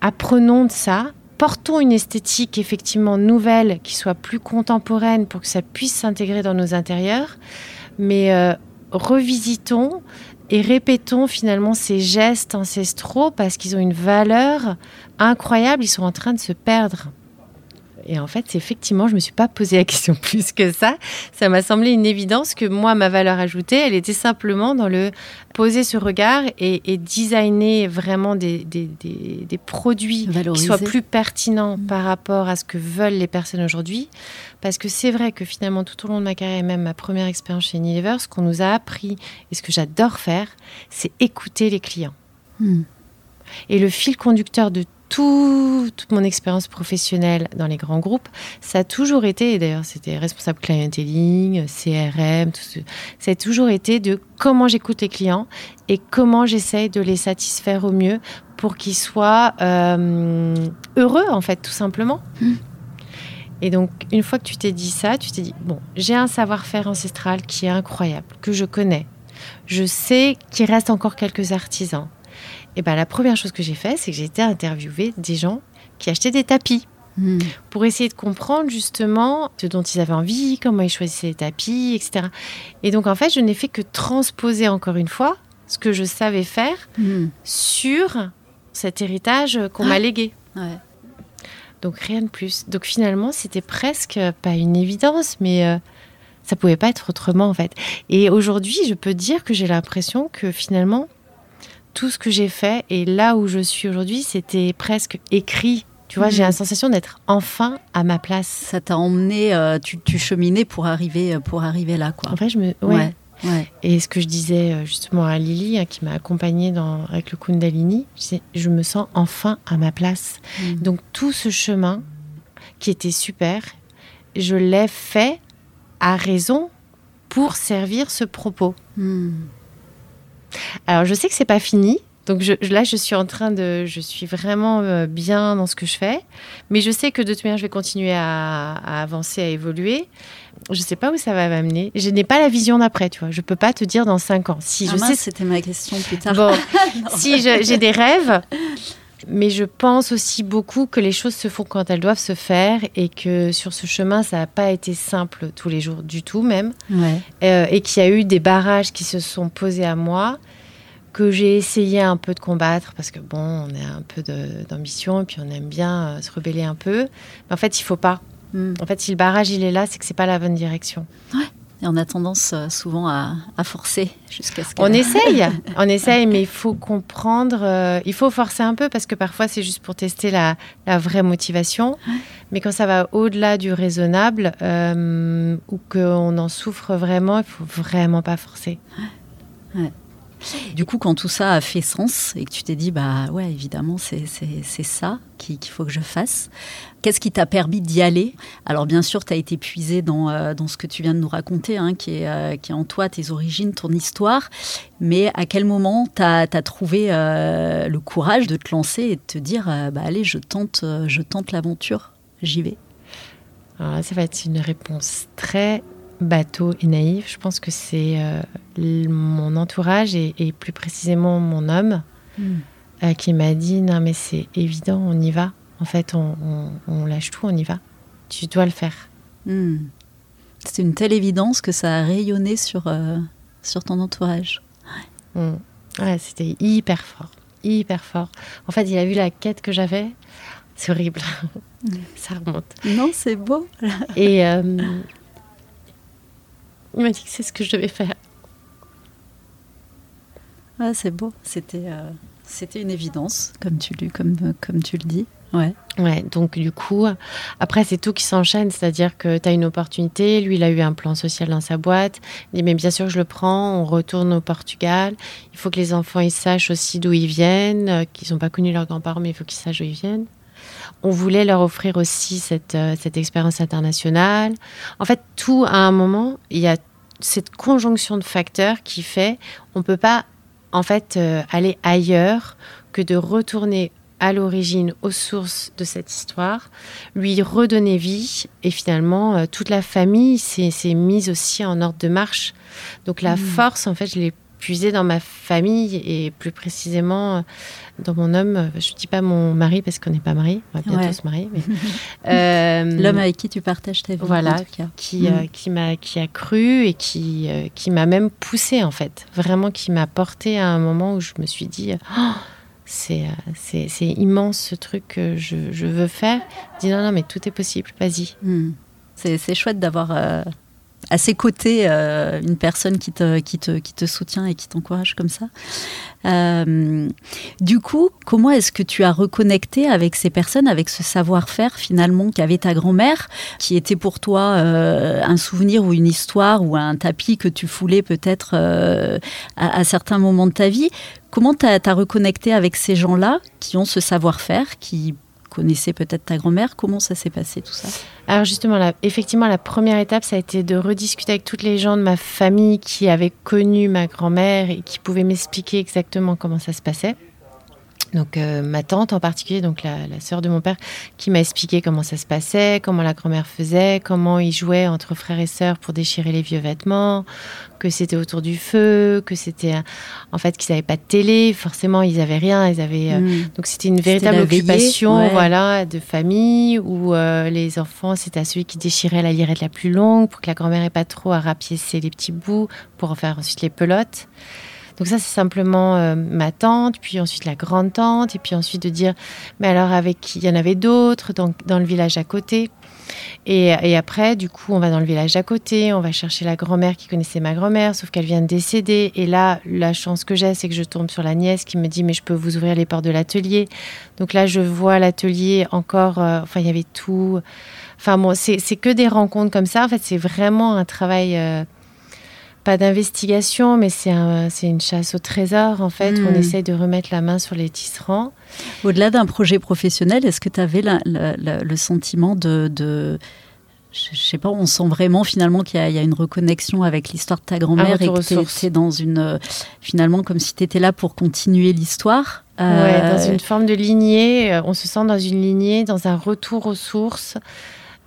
apprenons de ça, portons une esthétique effectivement nouvelle, qui soit plus contemporaine pour que ça puisse s'intégrer dans nos intérieurs, mais euh, revisitons et répétons finalement ces gestes ancestraux parce qu'ils ont une valeur incroyable, ils sont en train de se perdre. Et en fait, effectivement, je ne me suis pas posé la question plus que ça. Ça m'a semblé une évidence que moi, ma valeur ajoutée, elle était simplement dans le poser ce regard et, designer vraiment des, des, produits qui soient plus pertinents mm. par rapport à ce que veulent les personnes aujourd'hui. Parce que c'est vrai que finalement, tout au long de ma carrière et même ma première expérience chez Unilever, ce qu'on nous a appris et ce que j'adore faire, c'est écouter les clients. Mm. Et le fil conducteur de toute mon expérience professionnelle dans les grands groupes, ça a toujours été, et d'ailleurs c'était responsable clienteling, CRM, tout ça a toujours été de comment j'écoute les clients et comment j'essaye de les satisfaire au mieux pour qu'ils soient euh, heureux en fait, tout simplement. Hmm. Et donc, une fois que tu t'es dit ça, tu t'es dit, bon, j'ai un savoir-faire ancestral qui est incroyable, que je connais. Je sais qu'il reste encore quelques artisans et ben, la première chose que j'ai fait, c'est que j'ai été interviewer des gens qui achetaient des tapis. Hmm. Pour essayer de comprendre justement ce dont ils avaient envie, comment ils choisissaient les tapis, etc. Et donc en fait, je n'ai fait que transposer encore une fois ce que je savais faire hmm. sur cet héritage qu'on m'a ah. légué. Donc rien de plus. Donc finalement, c'était presque pas une évidence, mais euh, Ça pouvait pas être autrement en fait. Et aujourd'hui, je peux dire que j'ai l'impression que finalement, tout ce que j'ai fait et là où je suis aujourd'hui, c'était presque écrit. Tu vois, j'ai Mhm. la sensation d'être enfin à ma place. Ça t'a emmené, euh, tu, tu cheminais pour arriver, pour arriver là, quoi. En fait, je me. ouais. ouais. ouais. Et ce que je disais euh, justement à Lily, hein, qui m'a accompagnée dans, avec le Kundalini, je, disais, je me sens enfin à ma place. Mm. Donc tout ce chemin qui était super, je l'ai fait à raison pour servir ce propos. Mm. Alors je sais que c'est pas fini. Donc je, là, je suis en train de, je suis vraiment euh, bien dans ce que je fais, mais je sais que de toute manière, je vais continuer à, à avancer, à évoluer. Je sais pas où ça va m'amener. Je n'ai pas la vision d'après, tu vois. Je peux pas te dire dans cinq ans. Si Ah je mince, sais c'était ma question plus tard. Bon, si j'ai des rêves, mais je pense aussi beaucoup que les choses se font quand elles doivent se faire et que sur ce chemin, ça n'a pas été simple tous les jours du tout même, Ouais. Euh, et qu'il y a eu des barrages qui se sont posés à moi que j'ai essayé un peu de combattre parce que bon, on a un peu d'ambition et puis on aime bien euh, se rebeller un peu. Mais en fait, il faut pas. Mm. En fait, si le barrage il est là, c'est que c'est pas la bonne direction. Et on a tendance euh, souvent à, à forcer jusqu'à ce que. On essaye, on essaye, mais il faut comprendre, euh, il faut forcer un peu parce que parfois c'est juste pour tester la, la vraie motivation. Mais quand ça va au-delà du raisonnable euh, ou qu'on en souffre vraiment, il faut vraiment pas forcer. Du coup, quand tout ça a fait sens et que tu t'es dit, bah ouais, évidemment, c'est ça qu'il faut que je fasse, qu'est-ce qui t'a permis d'y aller? Alors, bien sûr, tu as été puisé dans, euh, dans ce que tu viens de nous raconter, hein, qui, est, euh, qui est en toi, tes origines, ton histoire. Mais à quel moment tu as, trouvé euh, le courage de te lancer et de te dire, bah allez, je tente, je tente l'aventure, j'y vais? Ça va être une réponse très bateau et naïve. Je pense que c'est euh, mon entourage et, et plus précisément mon homme euh, qui m'a dit non mais c'est évident, on y va. En fait, on, on- on lâche tout, on y va. Tu dois le faire. Hmm. C'est une telle évidence que ça a rayonné sur, euh, sur ton entourage. Mm. Ouais, c'était hyper fort, hyper fort. En fait, il a vu la quête que j'avais. C'est horrible. Ça remonte. Non, c'est beau. Et il m'a dit que c'est ce que je devais faire. Ouais, c'est beau. C'était euh, c'était une évidence, comme tu, le- comme, comme tu le dis. Ouais. Ouais, donc du coup, après, c'est tout qui s'enchaîne. C'est-à-dire que tu as une opportunité. Lui, il a eu un plan social dans sa boîte. Il dit, mais bien sûr, je le prends. On retourne au Portugal. Il faut que les enfants, ils sachent aussi d'où ils viennent, euh, qu'ils n'ont pas connu leurs grands-parents, mais il faut qu'ils sachent d'où ils viennent. On voulait leur offrir aussi cette, euh, cette expérience internationale. En fait, tout à un moment, il y a cette conjonction de facteurs qui fait on peut pas en fait euh, aller ailleurs que de retourner à l'origine, aux sources de cette histoire, lui redonner vie et finalement euh, toute la famille s'est mise aussi en ordre de marche. Donc la Mm. force, en fait, je l'ai puisée dans ma famille et plus précisément euh, dans mon homme. Je dis pas mon mari parce qu'on n'est pas mariés, on va bientôt Ouais. se marier. mais, euh, L'homme avec qui tu partages ta vie. Voilà. en tout cas. qui, Mm. euh, qui m'a qui a cru et qui qui m'a même poussé en fait vraiment qui m'a porté à un moment où je me suis dit Oh, c'est c'est c'est immense ce truc que je, je veux faire je dis non non mais tout est possible vas-y Mm. C'est c'est chouette d'avoir euh, à ses côtés euh, une personne qui te, qui, te, qui te soutient et qui t'encourage comme ça. Euh, du coup, comment est-ce que tu as reconnecté avec ces personnes, avec ce savoir-faire finalement qu'avait ta grand-mère, qui était pour toi euh, un souvenir ou une histoire ou un tapis que tu foulais peut-être à, certains moments de ta vie? Comment tu as, reconnecté avec ces gens-là qui ont ce savoir-faire, qui connaissaient peut-être ta grand-mère. Comment ça s'est passé tout ça? Alors justement effectivement la première étape ça a été de rediscuter avec toutes les gens de ma famille qui avaient connu ma grand-mère et qui pouvaient m'expliquer exactement comment ça se passait donc euh, ma tante en particulier, donc la, la sœur de mon père, qui m'a expliqué comment ça se passait, comment la grand-mère faisait, comment ils jouaient entre frères et sœurs pour déchirer les vieux vêtements, que c'était autour du feu, que c'était en fait qu'ils n'avaient pas de télé, forcément ils avaient rien, ils avaient euh, Mm. donc c'était une véritable veillée, occupation, ouais. voilà, de famille où euh, les enfants c'était à celui qui déchirait la lirette la plus longue pour que la grand-mère ait pas trop à rapiécer les petits bouts pour en faire ensuite les pelotes. Donc ça, c'est simplement euh, ma tante, puis ensuite la grande tante, et puis ensuite de dire, mais alors avec qui? Il y en avait d'autres dans, dans le village à côté. Et, et après, du coup, on va dans le village d'à côté, on va chercher la grand-mère qui connaissait ma grand-mère, sauf qu'elle vient de décéder. Et là, la chance que j'ai, c'est que je tombe sur la nièce qui me dit Mais je peux vous ouvrir les portes de l'atelier. Donc là, je vois l'atelier encore. euh, enfin, il y avait tout. Enfin, bon, c'est c'est que des rencontres comme ça. En fait, c'est vraiment un travail. euh, pas d'investigation, mais c'est un- c'est une chasse au trésor, en fait, où on essaye de remettre la main sur les tisserands. Au-delà d'un projet professionnel, est-ce que tu avais la- la- la- le sentiment de, de- je sais pas, on sent vraiment finalement qu'il y, a- il y a une reconnexion avec l'histoire de ta grand-mère et retour que t'es dans une euh, finalement comme si tu étais là pour continuer l'histoire. Ouais, Euh, dans une forme de lignée, euh, on se sent dans une lignée, dans un retour aux sources,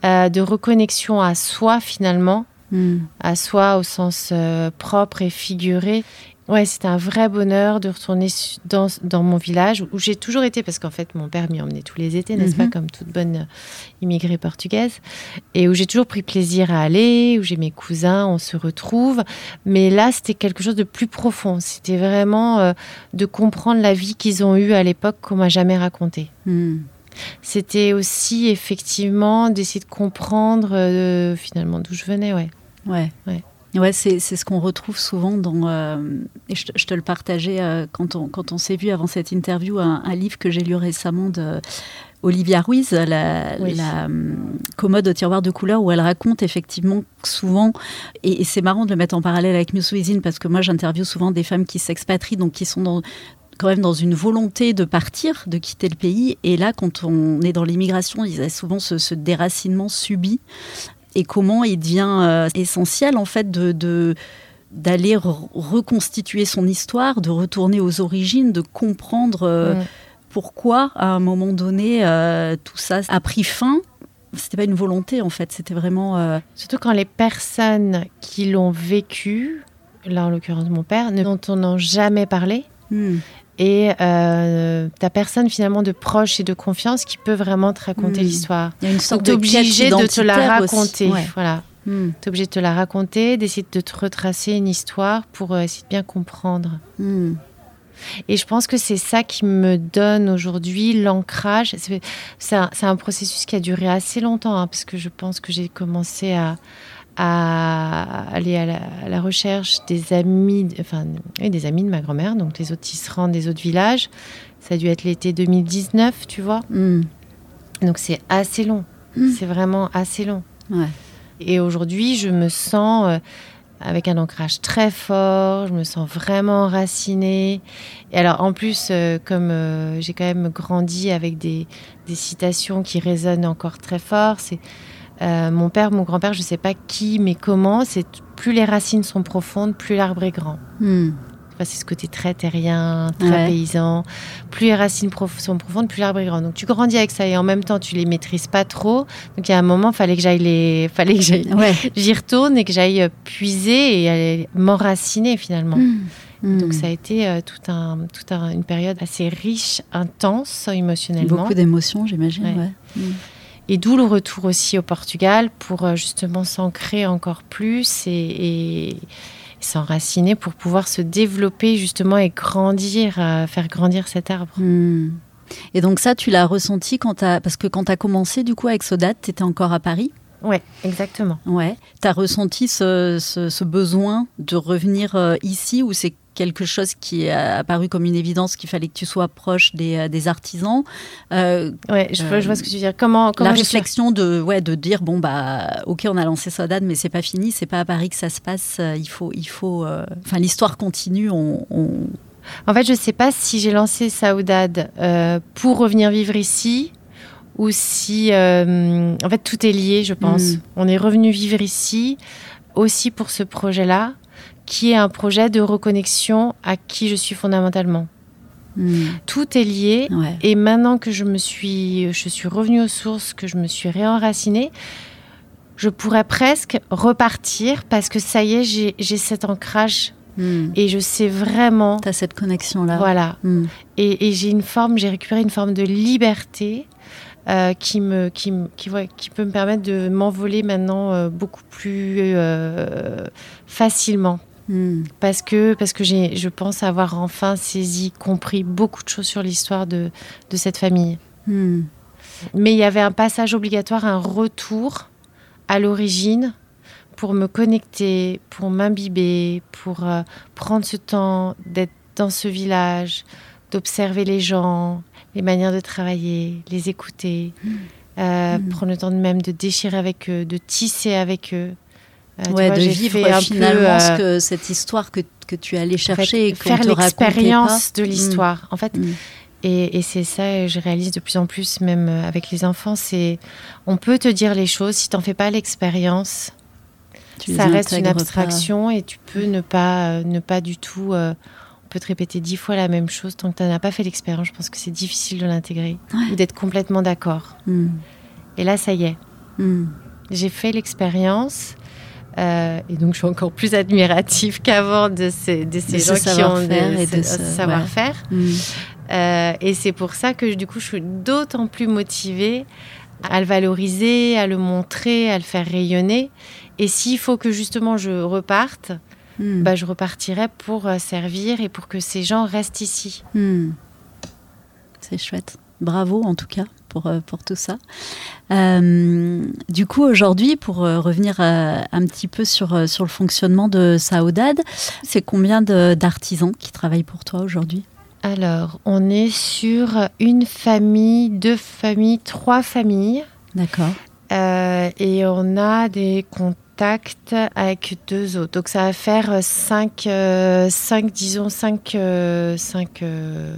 euh, de reconnexion à soi finalement, à soi au sens euh, propre et figuré. Ouais, c'était un vrai bonheur de retourner dans, dans mon village où j'ai toujours été, parce qu'en fait, mon père m'y emmenait tous les étés, n'est-ce Mhm. pas, comme toute bonne immigrée portugaise, et où j'ai toujours pris plaisir à aller, où j'ai mes cousins, on se retrouve. Mais là, c'était quelque chose de plus profond. C'était vraiment euh, de comprendre la vie qu'ils ont eue à l'époque qu'on m'a jamais racontée. Hmm. C'était aussi effectivement d'essayer de comprendre euh, finalement d'où je venais, ouais. Ouais. Ouais. Ouais, c'est c'est ce qu'on retrouve souvent dans. euh, et je, te- je te le partageais euh, quand on, quand on s'est vu avant cette interview, un, un livre que j'ai lu récemment de Olivia Ruiz, la, Oui. la, hum, commode au tiroir de couleur, où elle raconte effectivement souvent, et, et c'est marrant de le mettre en parallèle avec Within, parce que moi j'interviewe souvent des femmes qui s'expatrient, donc qui sont dans quand même dans une volonté de partir, de quitter le pays. Et là, quand on est dans l'immigration, il y a souvent ce, ce déracinement subi et comment il devient euh, essentiel en fait de, de- d'aller re- reconstituer son histoire, de retourner aux origines, de comprendre euh, Mm. pourquoi à un moment donné euh, tout ça a pris fin. C'était pas une volonté en fait, c'était vraiment euh, Surtout quand les personnes qui l'ont vécu, là en l'occurrence mon père, ne dont on n'a jamais parlé, hmm, et euh, ta personne finalement de proche et de confiance qui peut vraiment te raconter Mm. l'histoire. il y a une Donc sorte t'es de obligé de te la raconter. Ouais. Voilà. Hmm, T'es obligé de te la raconter, d'essayer de te retracer une histoire pour euh, essayer de bien comprendre. hmm, Et je pense que c'est ça qui me donne aujourd'hui l'ancrage. C'est c'est un, c'est un processus qui a duré assez longtemps, hein, parce que je pense que j'ai commencé à, à aller à la, à la recherche des amis, enfin, oui, des amis de ma grand-mère, donc des autres tisserands des autres villages. Ça a dû être l'été 2019, tu vois. hmm. Donc c'est assez long. Mm. C'est vraiment assez long. Ouais. Et aujourd'hui, je me sens euh, avec un ancrage très fort, je me sens vraiment enracinée. Et alors, en plus, euh, comme euh, j'ai quand même grandi avec des, des citations qui résonnent encore très fort, c'est euh, mon père, mon grand-père, je ne sais pas qui, mais comment, c'est plus les racines sont profondes, plus l'arbre est grand. Hmm. Enfin, c'est ce côté très terrien, très Ouais. paysan. Plus les racines prof- sont profondes, plus l'arbre est grand. Donc tu grandis avec ça et en même temps tu les maîtrises pas trop. Donc il y a un moment, fallait que j'aille les, fallait que j'aille, Ouais. j'y retourne et que j'aille euh, puiser et aller m'enraciner finalement. Hmm. Donc ça a été euh, tout un, tout un- une période assez riche, intense émotionnellement. Beaucoup d'émotions, j'imagine. Ouais. ouais. Hmm. Et d'où le retour aussi au Portugal pour euh, justement s'ancrer encore plus et, s'enraciner pour pouvoir se développer justement et grandir, euh, faire grandir cet arbre. Hmm. Et donc ça, tu l'as ressenti quand t'as... Parce que quand tu as commencé du coup avec Sodat, tu étais encore à Paris? Ouais, exactement. Ouais. Tu as ressenti ce, ce- ce besoin de revenir euh, ici ou c'est quelque chose qui est apparu comme une évidence qu'il fallait que tu sois proche des, euh, des artisans Euh, Ouais, je, vois- Euh, je vois ce que tu veux dire. Comment, comment La réflexion de, ouais, de dire bon bah ok on a lancé Sodat mais c'est pas fini c'est pas à Paris que ça se passe euh, il faut il faut euh, enfin l'histoire continue on, on- En fait, je sais pas si j'ai lancé Saoudade euh, pour revenir vivre ici ou si. en fait, tout est lié, je pense. Mm. On est revenu vivre ici aussi pour ce projet-là, qui est un projet de reconnexion à qui je suis fondamentalement. Hmm. Tout est lié. ouais Et maintenant que je me suis, je suis revenue aux sources, que je me suis réenracinée, je pourrais presque repartir parce que ça y est, j'ai j'ai cet ancrage Hmm. et je sais vraiment. T'as cette connexion là Voilà. Et, et j'ai une forme, j'ai récupéré une forme de liberté euh, qui, me, qui, qui, ouais, qui peut me permettre de m'envoler maintenant euh, beaucoup plus euh, facilement. Parce que, parce que je pense avoir enfin saisi, compris beaucoup de choses sur l'histoire de, de cette famille. Hmm. Mais il y avait un passage obligatoire, un retour à l'origine pour me connecter, pour m'imbiber, pour euh, prendre ce temps d'être dans ce village, d'observer les gens, les manières de travailler, les écouter, euh, Mm. prendre le temps de même de déchirer avec eux, de tisser avec eux. Euh, tu ouais, vois, de vivre peu, finalement ce euh, que, cette histoire que, que tu allais en fait, chercher et faire l'expérience de l'histoire. En fait, Mm. et, et c'est ça, je réalise de plus en plus, même euh, avec les enfants, c'est on peut te dire les choses si t'en fais pas l'expérience. Tu ça reste une pas. abstraction et tu peux ne pas, euh, ne pas du tout. euh, on peut te répéter dix fois la même chose tant que tu n'as pas fait l'expérience. Je pense que c'est difficile de l'intégrer Ouais. ou d'être complètement d'accord. Mm. Et là, ça y est, Mm. j'ai fait l'expérience. Euh, et donc, je suis encore plus admirative qu'avant de ces, de ces De ce gens qui ont et ce- de ce ce- savoir-faire. Mm. Euh, et c'est pour ça que du coup, je suis d'autant plus motivée à le valoriser, à le montrer, à le faire rayonner. Et s'il faut que justement je reparte, Mm. bah, je repartirai pour euh, servir et pour que ces gens restent ici. Hmm. C'est chouette. Bravo en tout cas pour, euh, pour tout ça. Euh, du coup, aujourd'hui, pour euh, revenir un petit peu sur, sur le fonctionnement de Saudade, c'est combien d'artisans qui travaillent pour toi aujourd'hui? Alors, on est sur une famille, deux familles, trois familles. D'accord. Euh, et on a des contacts avec deux autres. Donc ça va faire cinq, euh, cinq disons, cinq, euh, cinq euh,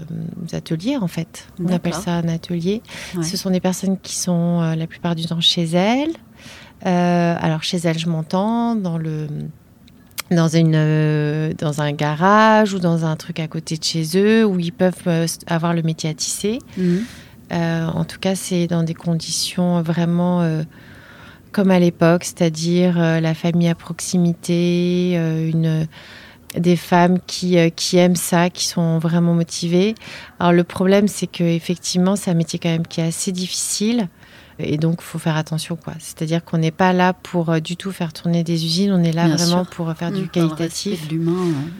ateliers en fait. On appelle ça un atelier. Ouais. Ce sont des personnes qui sont euh, la plupart du temps chez elles. Euh, alors chez elles, je m'entends dans le dans une euh, dans un garage ou dans un truc à côté de chez eux où ils peuvent euh, avoir le métier à tisser. Euh, en tout cas, c'est dans des conditions vraiment euh, comme à l'époque, c'est-à-dire euh, la famille à proximité, euh, une, des femmes qui, euh, qui aiment ça, qui sont vraiment motivées. Alors le problème, c'est que effectivement, c'est un métier quand même qui est assez difficile. Et donc, il faut faire attention, quoi. C'est-à-dire qu'on n'est pas là pour euh, du tout faire tourner des usines, on est là Bien vraiment sûr. pour faire Mm. du qualitatif. l'humain.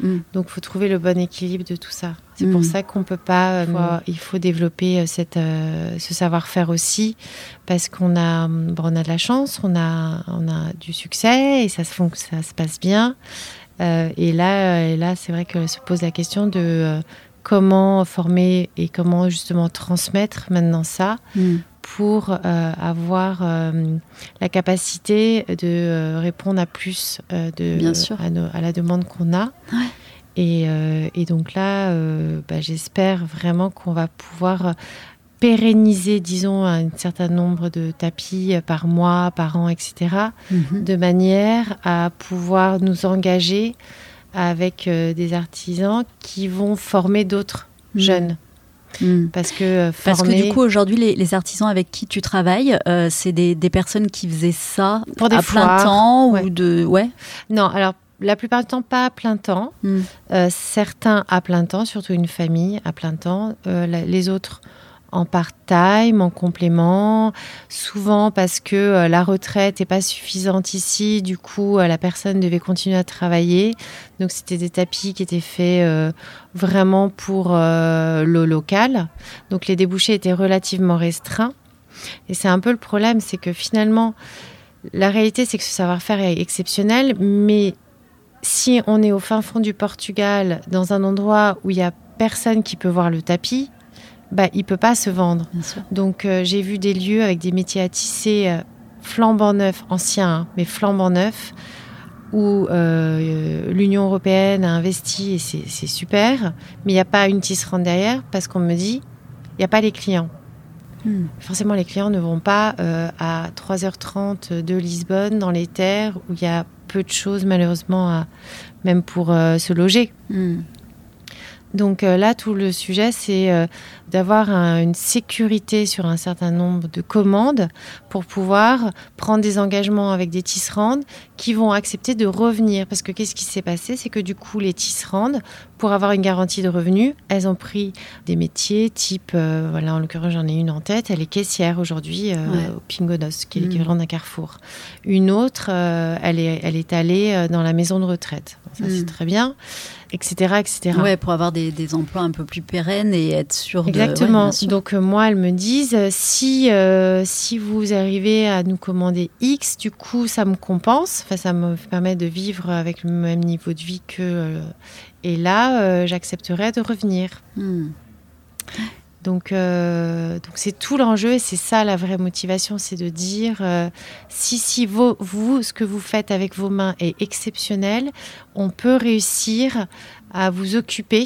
ouais. Mm. Donc, il faut trouver le bon équilibre de tout ça. C'est Mm. pour ça qu'on peut pas. euh, Mm. faut- il faut développer euh, cette, euh, ce savoir-faire aussi, parce qu'on a, hum, bon, on a de la chance, on a, on a du succès et ça se, fon- ça se passe bien. Euh, et là, et là, c'est vrai que se pose la question de euh, comment former et comment justement transmettre maintenant ça Mm. Pour euh, avoir euh, la capacité de euh, répondre à plus de, Bien sûr. À, nos- à la demande qu'on a. Ouais. Et, et donc là, bah, j'espère vraiment qu'on va pouvoir pérenniser, disons, un certain nombre de tapis par mois, par an, etc., Mhm. de manière à pouvoir nous engager avec euh, des artisans qui vont former d'autres Mhm. jeunes. Mm. Parce que euh, Parce que du coup, aujourd'hui, les, les artisans avec qui tu travailles, euh, c'est des, des personnes qui faisaient ça Pour des à plein temps ouais. ou de. Ouais. Non, alors la plupart du temps pas à plein temps. Mm. Euh, certains à plein temps, surtout une famille à plein temps. Euh, la- les autres en part-time, en complément. Souvent parce que euh, la retraite n'est pas suffisante ici. Du coup, euh, la personne devait continuer à travailler. Donc c'était des tapis qui étaient faits euh, vraiment pour le local. Donc les débouchés étaient relativement restreints. Et c'est un peu le problème, c'est que finalement, la réalité, c'est que ce savoir-faire est exceptionnel, mais si on est au fin fond du Portugal, dans un endroit où il y a personne qui peut voir le tapis, bah, il peut pas se vendre. Donc euh, j'ai vu des lieux avec des métiers à tisser euh, flambant neufs, anciens, hein, mais flambant neufs, où euh, l'Union européenne a investi et c'est super, mais il n'y a pas une tisserande derrière parce qu'on me dit, il n'y a pas les clients. Mm. Forcément, les clients ne vont pas à 3h30 de Lisbonne, dans les terres, où il y a peu de choses, malheureusement, à- même pour se loger. Mm. Donc là, tout le sujet, c'est d'avoir un- une sécurité sur un certain nombre de commandes pour pouvoir prendre des engagements avec des tisserandes qui vont accepter de revenir. Parce que qu'est-ce qui s'est passé? C'est que du coup, les tisserandes, pour avoir une garantie de revenus, elles ont pris des métiers type, euh, voilà, en l'occurrence, j'en ai une en tête, elle est caissière aujourd'hui euh, Ouais. au Pingonos, qui est Mm. l'équivalent d'un carrefour. Une autre, euh, elle, est, elle est allée dans la maison de retraite. Ça, Mm. c'est très bien, etc. etc. Ouais, pour avoir des, des emplois un peu plus pérennes et être sûr de. Exactement. Donc euh, moi, elles me disent euh, si euh, si vous arrivez à nous commander X, du coup, ça me compense. Enfin, ça me permet de vivre avec le même niveau de vie que. et là, j'accepterai de revenir. Hmm. Donc, euh, donc c'est tout l'enjeu et c'est ça la vraie motivation, c'est de dire euh, si si vos- vous ce que vous faites avec vos mains est exceptionnel, on peut réussir à vous occuper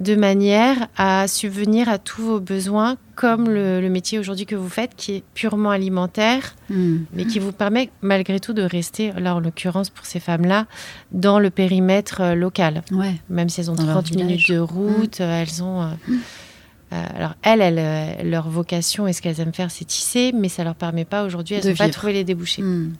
de manière à subvenir à tous vos besoins, comme le, le métier aujourd'hui que vous faites, qui est purement alimentaire, Hmm. mais qui vous permet malgré tout de rester, là en l'occurrence pour ces femmes-là, dans le périmètre euh, local Ouais. même si elles ont Dans leur 30 minutes de route, euh, elles ont. euh, euh, alors, elles, elles, euh, leur vocation et ce qu'elles aiment faire, c'est tisser, mais ça leur permet pas aujourd'hui, elles De n'ont pas trouvé les débouchés. Hmm.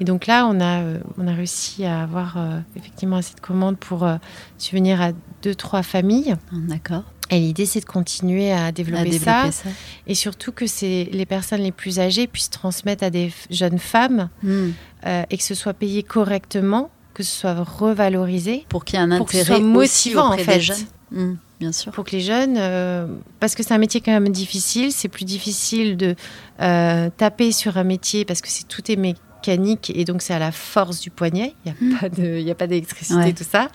Et donc là, on a, euh, on a réussi à avoir euh, effectivement assez de commandes pour euh, subvenir à deux, trois familles. Ah, D'accord. Et l'idée, c'est de continuer à À développer, ça, ça. et surtout que les personnes les plus âgées puissent transmettre à des jeunes femmes Hmm. euh, et que ce soit payé correctement, que ce soit revalorisé. Pour qu'il y ait un intérêt aussi motivant, auprès en fait. des jeunes. Hmm, Bien sûr. pour que les jeunes, euh, parce que c'est un métier quand même difficile, c'est plus difficile de euh, taper sur un métier parce que c'est tout est mécanique et donc c'est à la force du poignet. Il n'y a, y a pas d'électricité, Ouais. tout ça.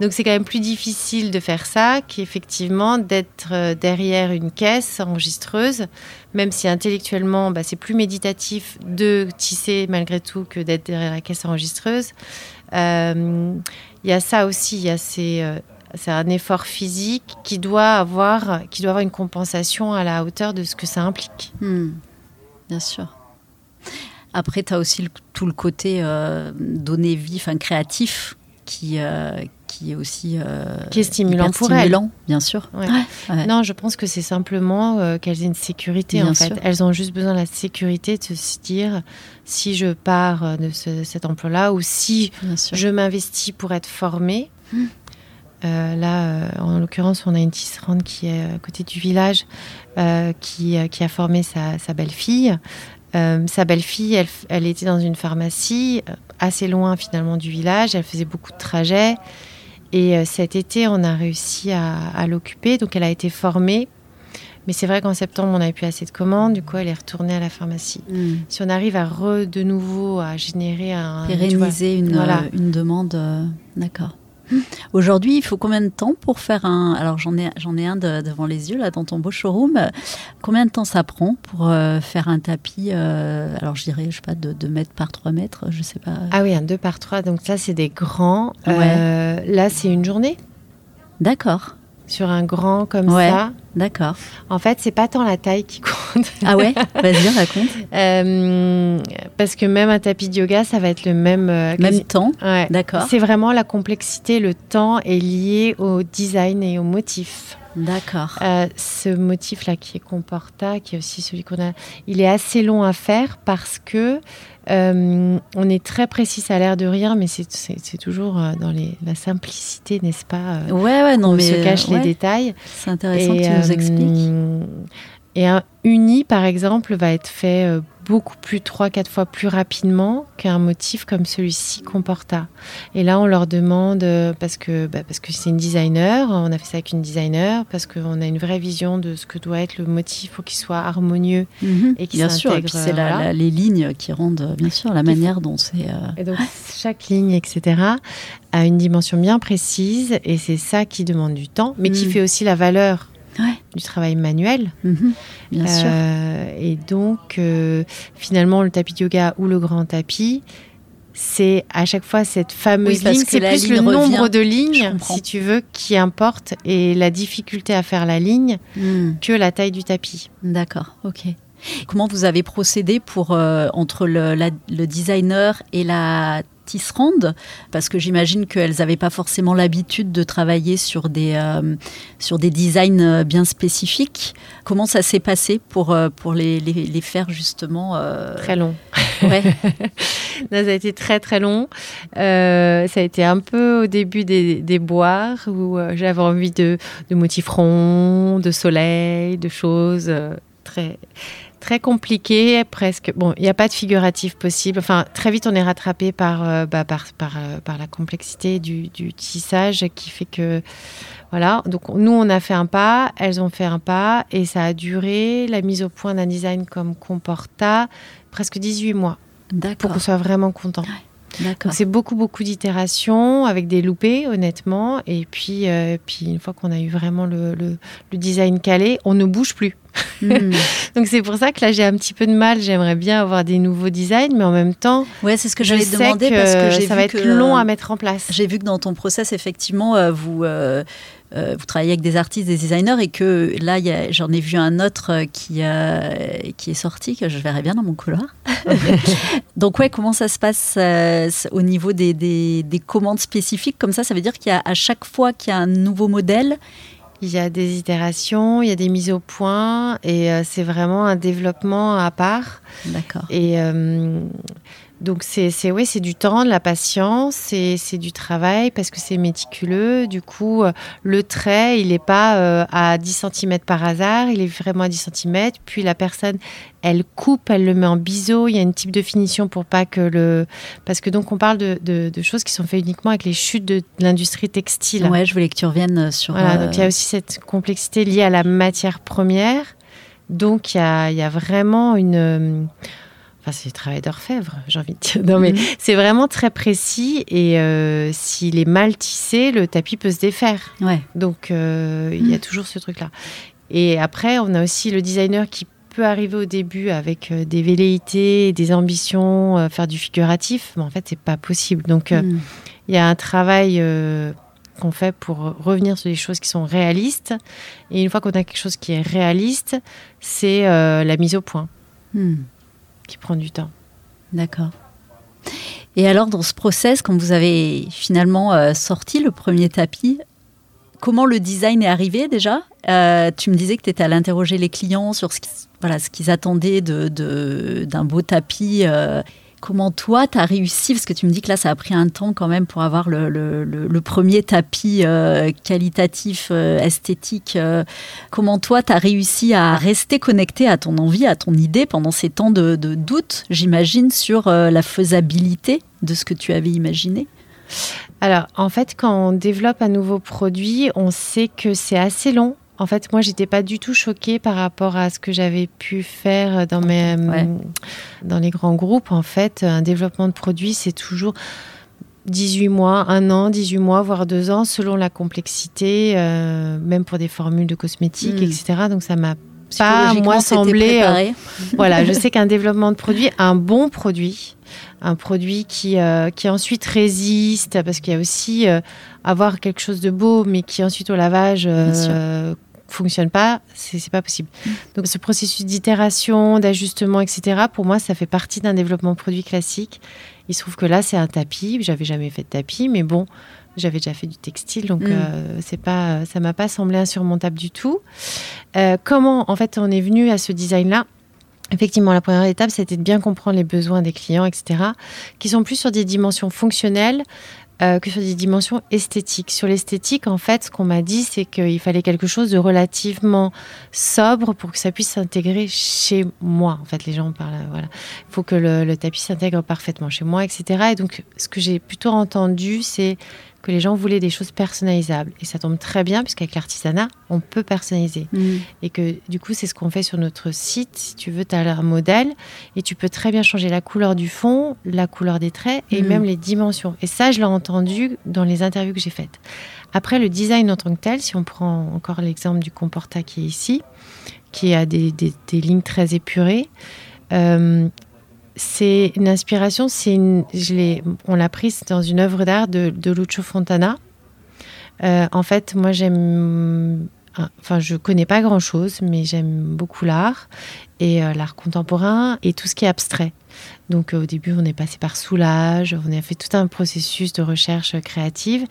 Donc c'est quand même plus difficile de faire ça qu'effectivement d'être euh, derrière une caisse enregistreuse, même si intellectuellement bah, c'est plus méditatif de tisser malgré tout que d'être derrière la caisse enregistreuse. Euh, Il y a ça aussi, il y a ces, euh, c'est un effort physique qui doit avoir, qui doit avoir une compensation à la hauteur de ce que ça implique. Hmm, Bien sûr. Après, tu as aussi le- tout le côté euh, donner vie, enfin créatif, qui, euh, qui est aussi. euh, Qui est stimulant pour elles. stimulant, bien sûr. Ouais. ouais. Non, je pense que c'est simplement euh, qu'elles aient une sécurité Bien en fait. sûr. Elles ont juste besoin de la sécurité de se dire si je pars euh, de ce- cet emploi-là ou si je m'investis pour être formée. Euh, là, euh, en l'occurrence, on a une tisserande qui est à côté du village, euh, qui, qui a formé sa, belle-fille. Sa belle-fille, elle, était dans une pharmacie, assez loin finalement du village. Elle faisait beaucoup de trajets. Et cet été, on a réussi à, à l'occuper. Donc, elle a été formée. Mais c'est vrai qu'en septembre, on n'avait plus assez de commandes. Du coup, elle est retournée à la pharmacie. Hmm. Si on arrive à re, de nouveau à générer un vois, Pérenniser une, voilà. une demande. D'accord. Aujourd'hui, il faut combien de temps pour faire un. Alors, j'en ai, j'en ai un de- devant les yeux, là, dans ton beau showroom. Combien de temps ça prend pour euh, faire un tapis euh, Alors, je dirais, je sais pas, de 2 mètres par 3 mètres, je sais pas. Ah oui, un 2 par 3, donc ça c'est des grands. Ouais. Euh, là c'est une journée? D'accord, sur un grand comme Ouais. ça. d'accord. En fait, c'est pas tant la taille qui compte. Ah ouais? Vas-y, raconte. Euh, parce que même un tapis de yoga, ça va être le même. euh, Même quasi- temps, Ouais. d'accord. C'est vraiment la complexité, le temps est lié au design et au motif. D'accord. Euh, ce motif-là qui est comporta, qui est aussi celui qu'on a, il est assez long à faire parce que euh, on est très précis, ça a l'air de rien, mais c'est- toujours euh, dans les, la simplicité, n'est-ce pas euh, Ouais, ouais, non, On mais. se cache ouais, les détails. C'est intéressant que tu nous expliques. Et un uni, par exemple, va être fait beaucoup plus, trois, quatre fois plus rapidement qu'un motif comme celui-ci comporta. Et là, on leur demande, euh, parce que bah, parce que c'est une designer, on a fait ça avec une designer, parce qu'on a une vraie vision de ce que doit être le motif pour qu'il soit harmonieux. Mhm. et qui bien sûr, s'intègre, c'est voilà. les lignes qui rendent, euh, bien sûr, la manière dont c'est. euh, Et donc, chaque ligne, etc., a une dimension bien précise, et c'est ça qui demande du temps, mais qui Mm. fait aussi la valeur. Du travail manuel. mhm, Bien sûr. Euh, et donc, euh, finalement, le tapis de yoga ou le grand tapis, c'est à chaque fois cette fameuse Oui, ligne. C'est plus ligne le nombre de lignes, si tu veux, qui importe et la difficulté à faire la ligne Hmm. que la taille du tapis. D'accord, ok. Comment vous avez procédé pour euh, entre le, la- le designer et la tisserande Parce que j'imagine qu'elles n'avaient pas forcément l'habitude de travailler sur des, euh, sur des designs euh, bien spécifiques. Comment ça s'est passé pour, euh, pour les, les, les faire justement euh, Très long. Ouais. Non, ça a été très très long. Euh, ça a été un peu au début des, des boires où j'avais envie de, de motifs ronds, de soleil, de choses très très compliquées, presque. Bon, il n'y a pas de figuratif possible. Enfin, très vite on est rattrapé par euh, bah, par par, euh, par la complexité du, du tissage qui fait que voilà. Donc nous on a fait un pas, elles ont fait un pas et ça a duré la mise au point d'un design comme Comporta presque 18 mois pour qu'on soit vraiment content. C'est beaucoup beaucoup d'itérations avec des loupés honnêtement et puis euh, puis une fois qu'on a eu vraiment le, le, le design calé, on ne bouge plus. Hmm. Donc c'est pour ça que là j'ai un petit peu de mal. J'aimerais bien avoir des nouveaux designs, mais en même temps, Ouais, c'est ce que je j'allais demander que parce que ça vu va être que, long à mettre en place. J'ai vu que dans ton process, effectivement, euh, vous, euh, euh, vous travaillez avec des artistes, des designers, et que là, j'en ai vu un autre euh, qui, euh, qui est sorti, que je verrai bien dans mon couloir. Donc, ouais, comment ça se passe euh, au niveau des, des- des commandes spécifiques Comme ça, ça veut dire qu'il y a à chaque fois qu'il y a un nouveau modèle, Il y a des itérations, il y a des mises au point et c'est vraiment un développement à part. d'accord. Et donc, c'est c'est du temps, de la patience, c'est c'est du travail parce que c'est méticuleux. Du coup, euh, le trait, il n'est pas euh, à 10 cm par hasard, il est vraiment à 10 cm. Puis la personne, elle coupe, elle le met en biseau. Il y a une type de finition pour pas que le. Parce que donc, on parle de, de- de choses qui sont faites uniquement avec les chutes de, de l'industrie textile. Ouais, je voulais que tu reviennes sur. Voilà, euh, donc il y a aussi cette complexité liée à la matière première. Donc il y a, il y a vraiment une. Enfin, c'est le travail d'orfèvre, j'ai envie de dire. Non, mais Mhm. c'est vraiment très précis et euh, s'il est mal tissé, le tapis peut se défaire. Ouais. Donc euh, il y a Mm. toujours ce truc-là. Et après, on a aussi le designer qui peut arriver au début avec euh, des velléités, des ambitions, euh, faire du figuratif, mais en fait, c'est pas possible. Donc Hmm. il y a un travail qu'on fait pour revenir sur des choses qui sont réalistes. Et une fois qu'on a quelque chose qui est réaliste, c'est la mise au point Hmm. Qui prend du temps. D'accord. Et alors, dans ce process, quand vous avez finalement euh, sorti le premier tapis, comment le design est arrivé déjà? Euh, Tu me disais que tu étais allé interroger les clients sur ce qu'ils voilà, attendaient d'un de, beau tapis. euh. Comment toi, tu as réussi? Parce que tu me dis que là, ça a pris un temps quand même pour avoir le, premier tapis euh, qualitatif, euh, esthétique. euh. comment toi, tu as réussi à rester connecté à ton envie, à ton idée pendant ces temps de, de doute, j'imagine, sur la faisabilité de ce que tu avais imaginé? Alors, en fait, quand on développe un nouveau produit, on sait que c'est assez long. En fait, moi, j'étais pas du tout choquée par rapport à ce que j'avais pu faire dans mes Ouais. dans les grands groupes. En fait, un développement de produit, c'est toujours 18 mois, un an, 18 mois, voire deux ans, selon la complexité, euh, même pour des formules de cosmétiques, Mm. etc. Donc, ça m'a pas, moi, semblé. euh, voilà, je sais qu'un développement de produit, un bon produit, un produit qui, euh, qui ensuite résiste, parce qu'il y a aussi euh, avoir quelque chose de beau, mais qui ensuite au lavage euh, fonctionne pas, c'est pas possible. Donc ce processus d'itération, d'ajustement, etc. Pour moi, ça fait partie d'un développement produit classique. Il se trouve que là, c'est un tapis. J'avais jamais fait de tapis, mais bon, j'avais déjà fait du textile, donc Mm. euh, c'est pas, ça m'a pas semblé insurmontable du tout. Euh, comment, en fait, on est venu à ce design-là? Effectivement, la première étape, c'était de bien comprendre les besoins des clients, etc., qui sont plus sur des dimensions fonctionnelles euh, que sur des dimensions esthétiques. Sur l'esthétique, en fait, ce qu'on m'a dit, c'est qu'il fallait quelque chose de relativement sobre pour que ça puisse s'intégrer chez moi. En fait, les gens parlent, euh, voilà. Il faut que le, le tapis s'intègre parfaitement chez moi, etc. Et donc, ce que j'ai plutôt entendu, c'est que les gens voulaient des choses personnalisables. Et ça tombe très bien, puisqu'avec l'artisanat, on peut personnaliser. Mm. Et que du coup, c'est ce qu'on fait sur notre site. Si tu veux, tu as un modèle et tu peux très bien changer la couleur du fond, la couleur des traits et Mhm. même les dimensions. Et ça, je l'ai entendu dans les interviews que j'ai faites. Après, le design en tant que tel, si on prend encore l'exemple du Comporta qui est ici, qui a des, des- des lignes très épurées, euh, c'est une inspiration. C'est une, je l'ai, on l'a prise dans une œuvre d'art de, de Lucio Fontana. Euh, en fait, moi, j'aime. Enfin, je connais pas grand chose, mais j'aime beaucoup l'art et euh, l'art contemporain et tout ce qui est abstrait. Donc, euh, au début, on est passé par Soulage, on a fait tout un processus de recherche euh, créative.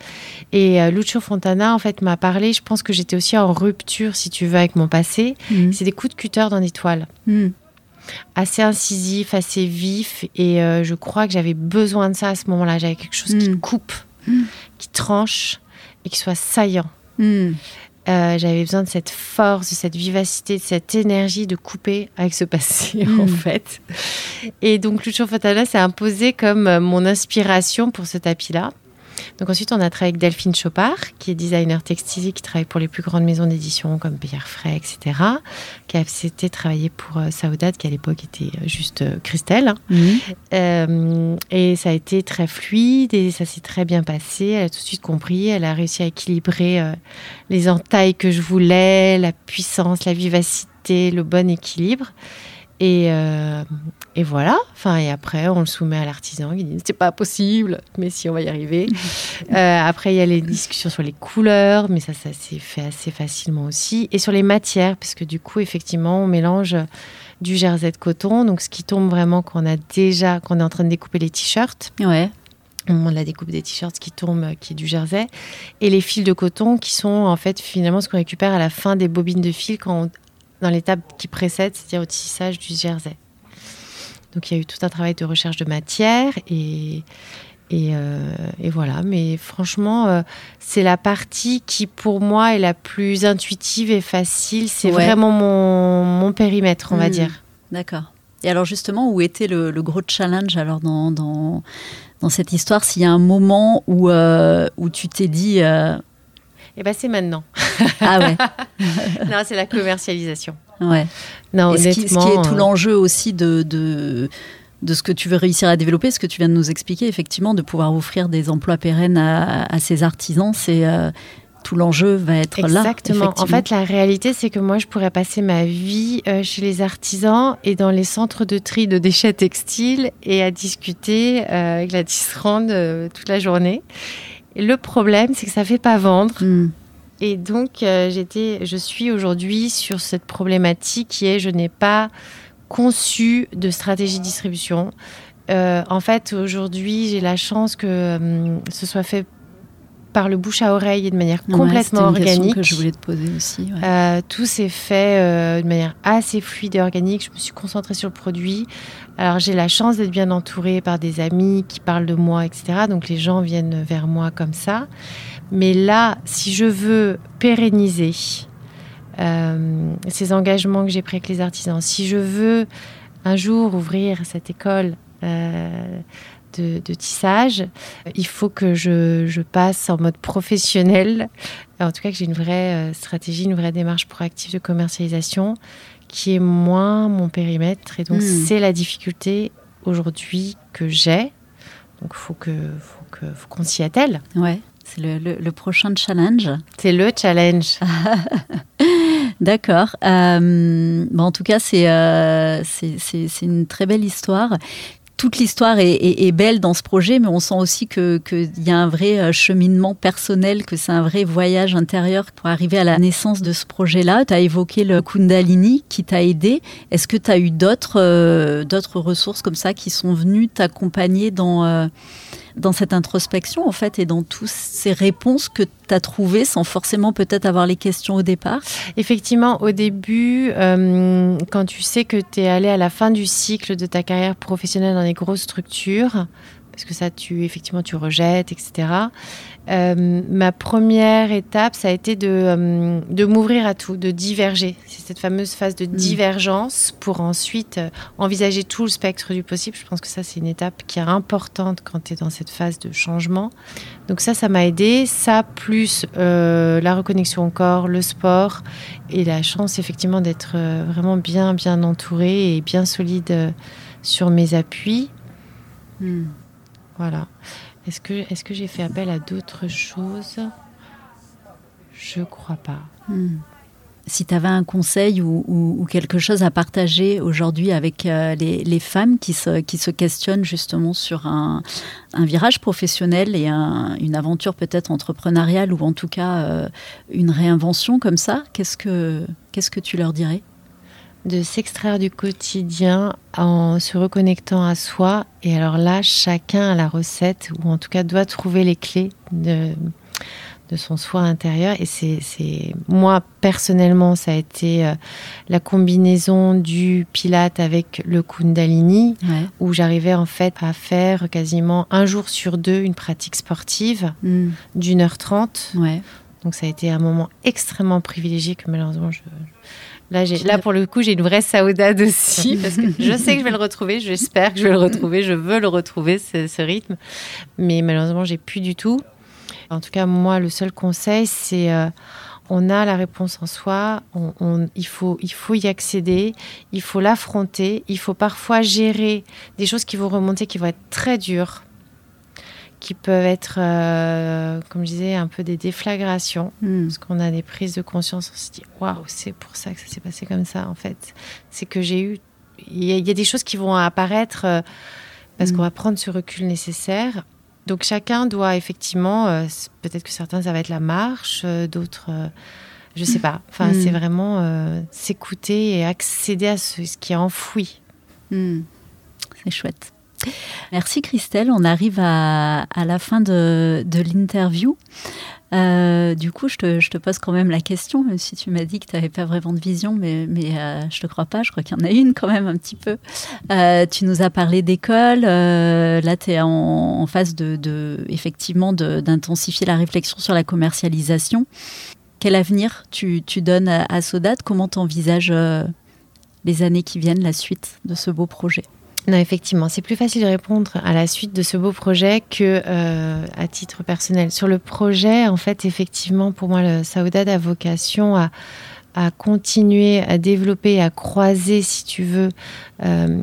Et euh, Lucio Fontana, en fait, m'a parlé. Je pense que j'étais aussi en rupture, si tu veux, avec mon passé. Mm. C'est des coups de cutter dans des toiles. Mm. Assez incisif, assez vif. Et euh, je crois que j'avais besoin de ça à ce moment-là. J'avais quelque chose qui Mm. coupe, Mm. qui tranche et qui soit saillant. Hmm. Euh, j'avais besoin de cette force, de cette vivacité, de cette énergie de couper avec ce passé, en fait. Et donc, Lucio Fontana s'est imposé comme euh, mon inspiration pour ce tapis-là. Donc ensuite, on a travaillé avec Delphine Chopard, qui est designer textile, qui travaille pour les plus grandes maisons d'édition comme Pierre Fray, etc. Qui a accepté de travailler pour euh, Saoudat, qui à l'époque était euh, juste euh, Christelle. Hmm. Euh, et ça a été très fluide et ça s'est très bien passé. Elle a tout de suite compris. Elle a réussi à équilibrer les entailles que je voulais, la puissance, la vivacité, le bon équilibre. Et, euh, et voilà. Enfin, et après, on le soumet à l'artisan qui dit c'est pas possible, mais si on va y arriver. Euh, après, il y a les discussions sur les couleurs, mais ça, ça s'est fait assez facilement aussi. Et sur les matières, parce que du coup, effectivement, on mélange du jersey de coton, donc ce qui tombe vraiment quand on a déjà, quand on est en train de découper les t-shirts, Ouais. au moment de la découpe des t-shirts, ce qui tombe, euh, qui est du jersey, et les fils de coton qui sont en fait finalement ce qu'on récupère à la fin des bobines de fil quand on- dans l'étape qui précède, c'est-à-dire au tissage du jersey. Donc il y a eu tout un travail de recherche de matière et et, euh, et voilà. Mais franchement, euh, c'est la partie qui pour moi est la plus intuitive et facile. C'est Ouais. vraiment mon, mon périmètre, on va Hmm. dire. D'accord. Et alors justement, où était le, le gros challenge alors dans, dans, dans cette histoire? S'il y a un moment où, euh, où tu t'es dit... Et ben c'est maintenant. ah ouais, non, c'est la commercialisation. ouais. Non, Et ce qui, ce qui est honnêtement, tout euh, l'enjeu aussi de, de, de ce que tu veux réussir à développer, ce que tu viens de nous expliquer, effectivement, de pouvoir offrir des emplois pérennes à, à ces artisans, c'est euh, tout l'enjeu va être là. Exactement. En fait, la réalité, c'est que moi, je pourrais passer ma vie euh, chez les artisans et dans les centres de tri de déchets textiles et à discuter euh, avec la tisserande toute la journée. Et le problème, c'est que ça fait pas vendre. Hmm. Et donc, euh, j'étais, je suis aujourd'hui sur cette problématique qui est, je n'ai pas conçu de stratégie de distribution. Euh, en fait, aujourd'hui, j'ai la chance que hum, ce soit fait par le bouche à oreille et de manière Ouais, complètement c'était une question organique. que je voulais te poser aussi. ouais. Euh, tout s'est fait euh, de manière assez fluide et organique. Je me suis concentrée sur le produit. Alors j'ai la chance d'être bien entourée par des amis qui parlent de moi, etc. Donc les gens viennent vers moi comme ça. Mais là, si je veux pérenniser euh, ces engagements que j'ai pris avec les artisans, si je veux un jour ouvrir cette école de, de tissage, il faut que je, je passe en mode professionnel en tout cas que j'ai une vraie euh, stratégie, une vraie démarche proactive de commercialisation qui est moins mon périmètre. Et donc, Mm. c'est la difficulté aujourd'hui que j'ai. Donc, il faut que, faut que, faut qu'on s'y attelle. Ouais, c'est le, le- le prochain challenge. C'est le challenge. D'accord. Euh, bon, en tout cas, c'est euh, c'est- c'est une très belle histoire. Toute l'histoire est, belle dans ce projet, mais on sent aussi qu'il y a un vrai euh, cheminement personnel, que c'est un vrai voyage intérieur pour arriver à la naissance de ce projet-là. Tu as évoqué le Kundalini qui t'a aidé. Est-ce que tu as eu d'autres euh, ressources comme ça qui sont venues t'accompagner dans, euh, dans cette introspection, en fait, et dans toutes ces réponses que tu as trouvées sans forcément peut-être avoir les questions au départ Effectivement, au début, euh, quand tu sais que tu es allé à la fin du cycle de ta carrière professionnelle dans les grosses structures, parce que ça, tu effectivement, tu rejettes, etc. euh, ma première étape, ça a été de, euh, de m'ouvrir à tout, de diverger. C'est cette fameuse phase de divergence pour ensuite euh, envisager tout le spectre du possible. Je pense que ça, c'est une étape qui est importante quand tu es dans cette phase de changement. Donc ça, ça m'a aidé. Ça, plus euh, la reconnexion au corps, le sport et la chance, effectivement, d'être vraiment bien, bien entourée et bien solide sur mes appuis. Voilà. Est-ce que, est que j'ai fait appel à d'autres choses? Je crois pas. Hmm. Si tu avais un conseil ou, quelque chose à partager aujourd'hui avec euh, les, femmes qui se, qui se questionnent justement sur un, virage professionnel et un- une aventure peut-être entrepreneuriale ou en tout cas euh, une réinvention comme ça, qu'est-ce que, qu'est-ce que tu leur dirais? De s'extraire du quotidien en se reconnectant à soi. Et alors là, chacun a la recette, ou en tout cas doit trouver les clés de, de son soi intérieur. Et c'est, moi personnellement, ça a été euh, la combinaison du Pilate avec le Kundalini, où j'arrivais en fait à faire quasiment un jour sur deux une pratique sportive mm. d'une heure trente. Donc ça a été un moment extrêmement privilégié que malheureusement je, Là, là, pour le coup, j'ai une vraie saudade aussi, parce que je sais que je vais le retrouver, j'espère que je vais le retrouver, je veux le retrouver, ce, rythme. Mais malheureusement, j'ai plus du tout. En tout cas, moi, le seul conseil, c'est euh, on a la réponse en soi, on, il, faut, il faut y accéder, il faut l'affronter, il faut parfois gérer des choses qui vont remonter, qui vont être très dures qui peuvent être, euh, comme je disais, un peu des déflagrations. Hmm. Parce qu'on a des prises de conscience, on se dit waouh, c'est pour ça que ça s'est passé comme ça, en fait. C'est que j'ai eu. Il y, a des choses qui vont apparaître euh, parce hmm. qu'on va prendre ce recul nécessaire. Donc chacun doit effectivement, euh, peut-être que certains, ça va être la marche, d'autres, je sais pas. Enfin, hmm. c'est vraiment s'écouter et accéder à ce, ce qui est enfoui. C'est chouette. Merci Christelle, on arrive à, la fin de, l'interview. Euh, du coup, je te, pose quand même la question, même si tu m'as dit que tu n'avais pas vraiment de vision, mais, euh, je ne te crois pas, je crois qu'il y en a une quand même un petit peu. Euh, tu nous as parlé d'école, là tu es en, phase de, effectivement d'intensifier la réflexion sur la commercialisation. Quel avenir tu, donnes à, à Sodat Comment tu envisages les années qui viennent, la suite de ce beau projet? Non, effectivement, c'est plus facile de répondre à la suite de ce beau projet que euh, à titre personnel. Sur le projet, en fait, effectivement, pour moi, le Saoudade a vocation à, continuer à développer, à croiser, si tu veux, euh,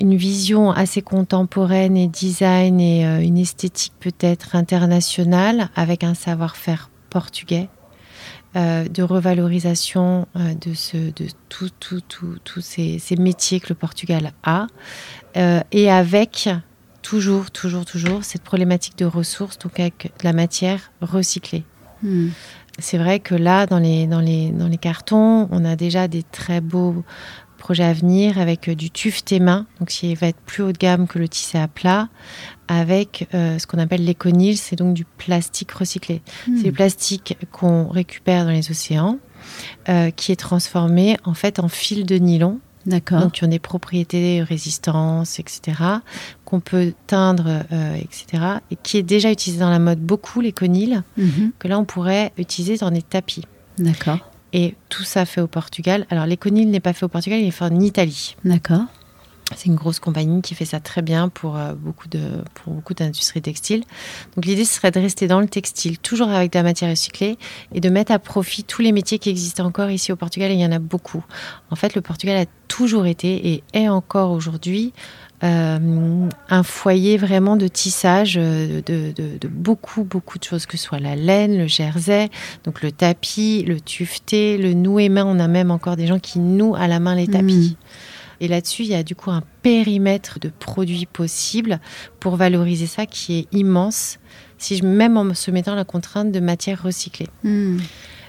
une vision assez contemporaine et design et euh, une esthétique peut-être internationale avec un savoir-faire portugais euh, de revalorisation euh, de, ce, de tous tout, tout, ces, métiers que le Portugal a, euh, et avec toujours, toujours, toujours cette problématique de ressources, donc avec de la matière recyclée. Hmm. C'est vrai que là, dans les, dans, les, dans les cartons, on a déjà des très beaux projets à venir avec du tuff main, donc qui va être plus haut de gamme que le tissé à plat, avec euh, ce qu'on appelle l'éconil, c'est donc du plastique recyclé. Hmm. C'est du plastique qu'on récupère dans les océans, euh, qui est transformé en fait en fil de nylon. D'accord. Donc, qui ont des propriétés, résistance, etc., qu'on peut teindre, euh, etc., et qui est déjà utilisé dans la mode beaucoup, l'éconil, mhm. que là, on pourrait utiliser dans des tapis. D'accord. Et tout ça fait au Portugal. Alors, l'éconil n'est pas fait au Portugal, il est fait en Italie. D'accord. C'est une grosse compagnie qui fait ça très bien pour euh, beaucoup de pour beaucoup d'industries textiles. Donc l'idée ce serait de rester dans le textile, toujours avec de la matière recyclée, et de mettre à profit tous les métiers qui existent encore ici au Portugal. Et il y en a beaucoup. En fait, le Portugal a toujours été et est encore aujourd'hui euh, un foyer vraiment de tissage euh, de, de, beaucoup, beaucoup de choses, que ce soit la laine, le jersey, donc le tapis, le tufté, le noué main. On a même encore des gens qui nouent à la main les tapis. Mmh. Et là-dessus, il y a du coup un périmètre de produits possibles pour valoriser ça qui est immense, si je, même en se mettant la contrainte de matière recyclée. Hmm.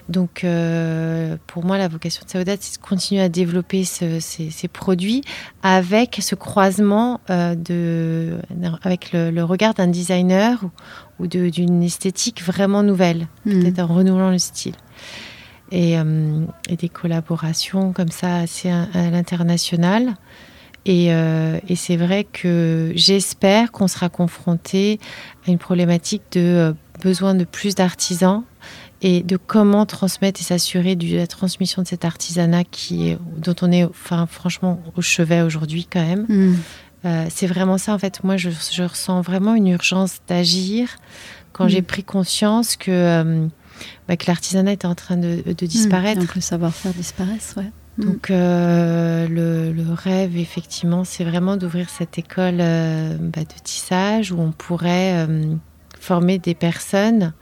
Donc, euh, pour moi, la vocation de Saoudat, c'est de continuer à développer ces, produits avec ce croisement euh, de, avec le, regard d'un designer ou, d'une esthétique vraiment nouvelle, hmm. peut-être en renouvelant le style. Euh, et, des collaborations comme ça assez à, l'international. Euh, et, c'est vrai que j'espère qu'on sera confronté à une problématique de euh, besoin de plus d'artisans et de comment transmettre et s'assurer de la transmission de cet artisanat qui est, dont on est enfin, franchement au chevet aujourd'hui quand même. Mm. c'est vraiment ça en fait. Moi, je, je ressens vraiment une urgence d'agir quand j'ai pris conscience que bah, que l'artisanat était en train de, hmm, disparaître. donc le savoir-faire disparaisse, ouais. Hmm. Donc euh, le, rêve, effectivement, c'est vraiment d'ouvrir cette école euh, bah, de tissage où on pourrait euh, former des personnes,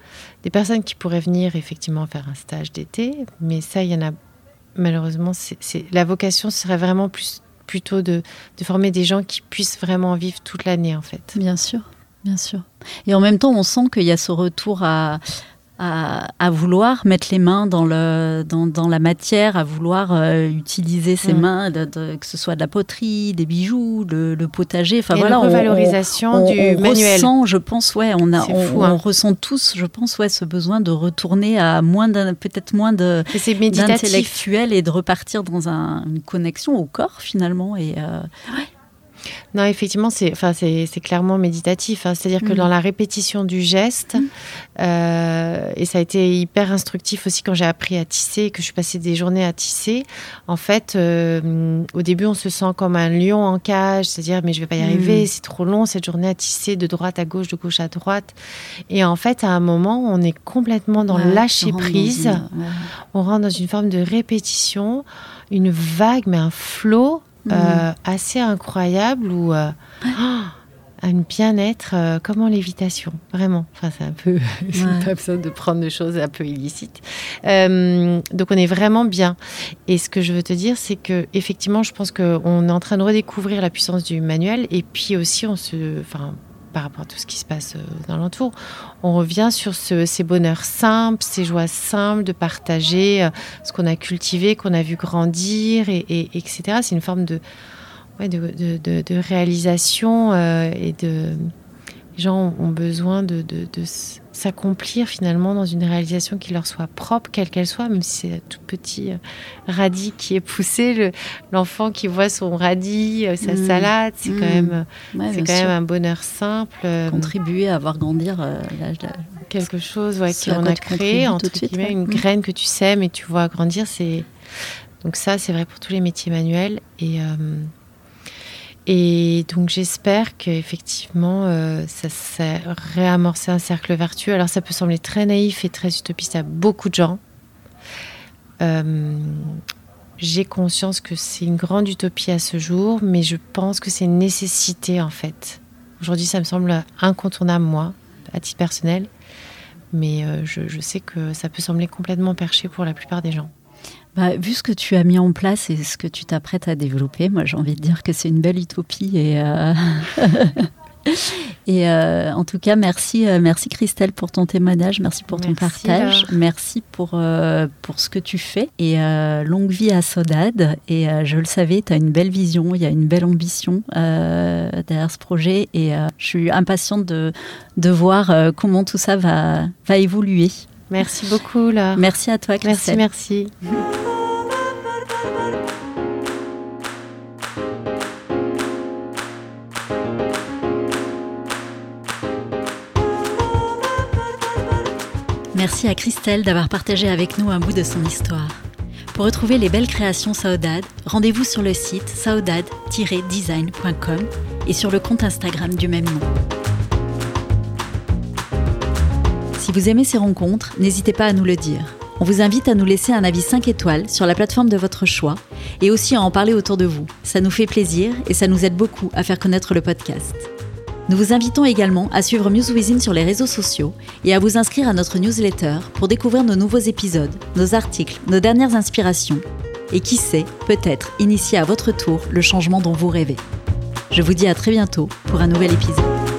des personnes qui pourraient venir effectivement faire un stage d'été, mais ça, il y en a malheureusement, la vocation serait vraiment plus plutôt de, de former des gens qui puissent vraiment vivre toute l'année en fait. Bien sûr, bien sûr. Et en même temps, on sent qu'il y a ce retour à, à, vouloir mettre les mains dans, le, dans, la matière, à vouloir euh, utiliser ses mm. mains, que ce soit de la poterie, des bijoux, le, potager. Enfin voilà, la revalorisation du on manuel. Ressent, je pense, ouais, on a, on, hein. ressent tous, je pense, ouais, ce besoin de retourner à moins peut-être moins de d'intellectuel et de repartir dans une connexion au corps finalement et euh, non, effectivement, c'est enfin, clairement méditatif. Hein. C'est-à-dire que mm. dans la répétition du geste, mm. euh, et ça a été hyper instructif aussi quand j'ai appris à tisser, que je suis passée des journées à tisser. En fait, euh, au début, on se sent comme un lion en cage, c'est-à-dire mais je vais pas y arriver, mm. c'est trop long cette journée à tisser de droite à gauche, de gauche à droite. Et en fait, à un moment, on est complètement dans le lâcher prise. On rentre dans une forme de répétition, une vague, mais un flot euh, assez incroyable où euh, un bien-être euh, comme en lévitation, vraiment. Enfin, c'est un peu, c'est pas besoin de prendre des choses un peu illicites. donc, on est vraiment bien. Et ce que je veux te dire, c'est que effectivement, je pense qu'on est en train de redécouvrir la puissance du manuel, et puis aussi, on se, enfin, par rapport à tout ce qui se passe euh, dans l'entour. On revient sur ces bonheurs simples, ces joies simples de partager euh, ce qu'on a cultivé, qu'on a vu grandir, et, etc. C'est une forme de, réalisation euh, et de... Les gens ont besoin de, s'accomplir finalement dans une réalisation qui leur soit propre, quelle qu'elle soit, même si c'est un tout petit euh, radis qui est poussé, l'enfant qui voit son radis, euh, sa mmh. salade, c'est quand, mmh. même, c'est quand même un bonheur simple. Euh, Contribuer à voir grandir quelque chose ouais, qu'on a créé, entre guillemets, une mmh. graine que tu sèmes et tu vois grandir. C'est... Donc ça, c'est vrai pour tous les métiers manuels. Et... Et donc j'espère qu'effectivement, euh, ça, ça réamorcer un cercle vertueux. Alors ça peut sembler très naïf et très utopiste à beaucoup de gens. Euh, j'ai conscience que c'est une grande utopie à ce jour, mais je pense que c'est une nécessité en fait. Aujourd'hui, ça me semble incontournable, moi, à titre personnel, mais euh, je sais que ça peut sembler complètement perché pour la plupart des gens. Bah, vu ce que tu as mis en place et ce que tu t'apprêtes à développer, moi j'ai envie de dire que c'est une belle utopie et euh, et euh, en tout cas merci euh, merci Christelle pour ton témoignage, merci pour ton partage, merci pour pour ce que tu fais et longue vie à Sodade et je le savais, tu as une belle vision, il y a une belle ambition derrière ce projet et je suis impatiente de de voir comment tout ça va va évoluer. Merci beaucoup, Laure. Merci à toi, Christelle. Merci, merci. Merci à Christelle d'avoir partagé avec nous un bout de son histoire. Pour retrouver les belles créations Saudade, rendez-vous sur le site saudade-design.com et sur le compte Instagram du même nom. Si vous aimez ces rencontres, n'hésitez pas à nous le dire. On vous invite à nous laisser un avis 5 étoiles sur la plateforme de votre choix et aussi à en parler autour de vous. Ça nous fait plaisir et ça nous aide beaucoup à faire connaître le podcast. Nous vous invitons également à suivre Within sur les réseaux sociaux et à vous inscrire à notre newsletter pour découvrir nos nouveaux épisodes, nos articles, nos dernières inspirations et qui sait, peut-être initier à votre tour le changement dont vous rêvez. Je vous dis à très bientôt pour un nouvel épisode.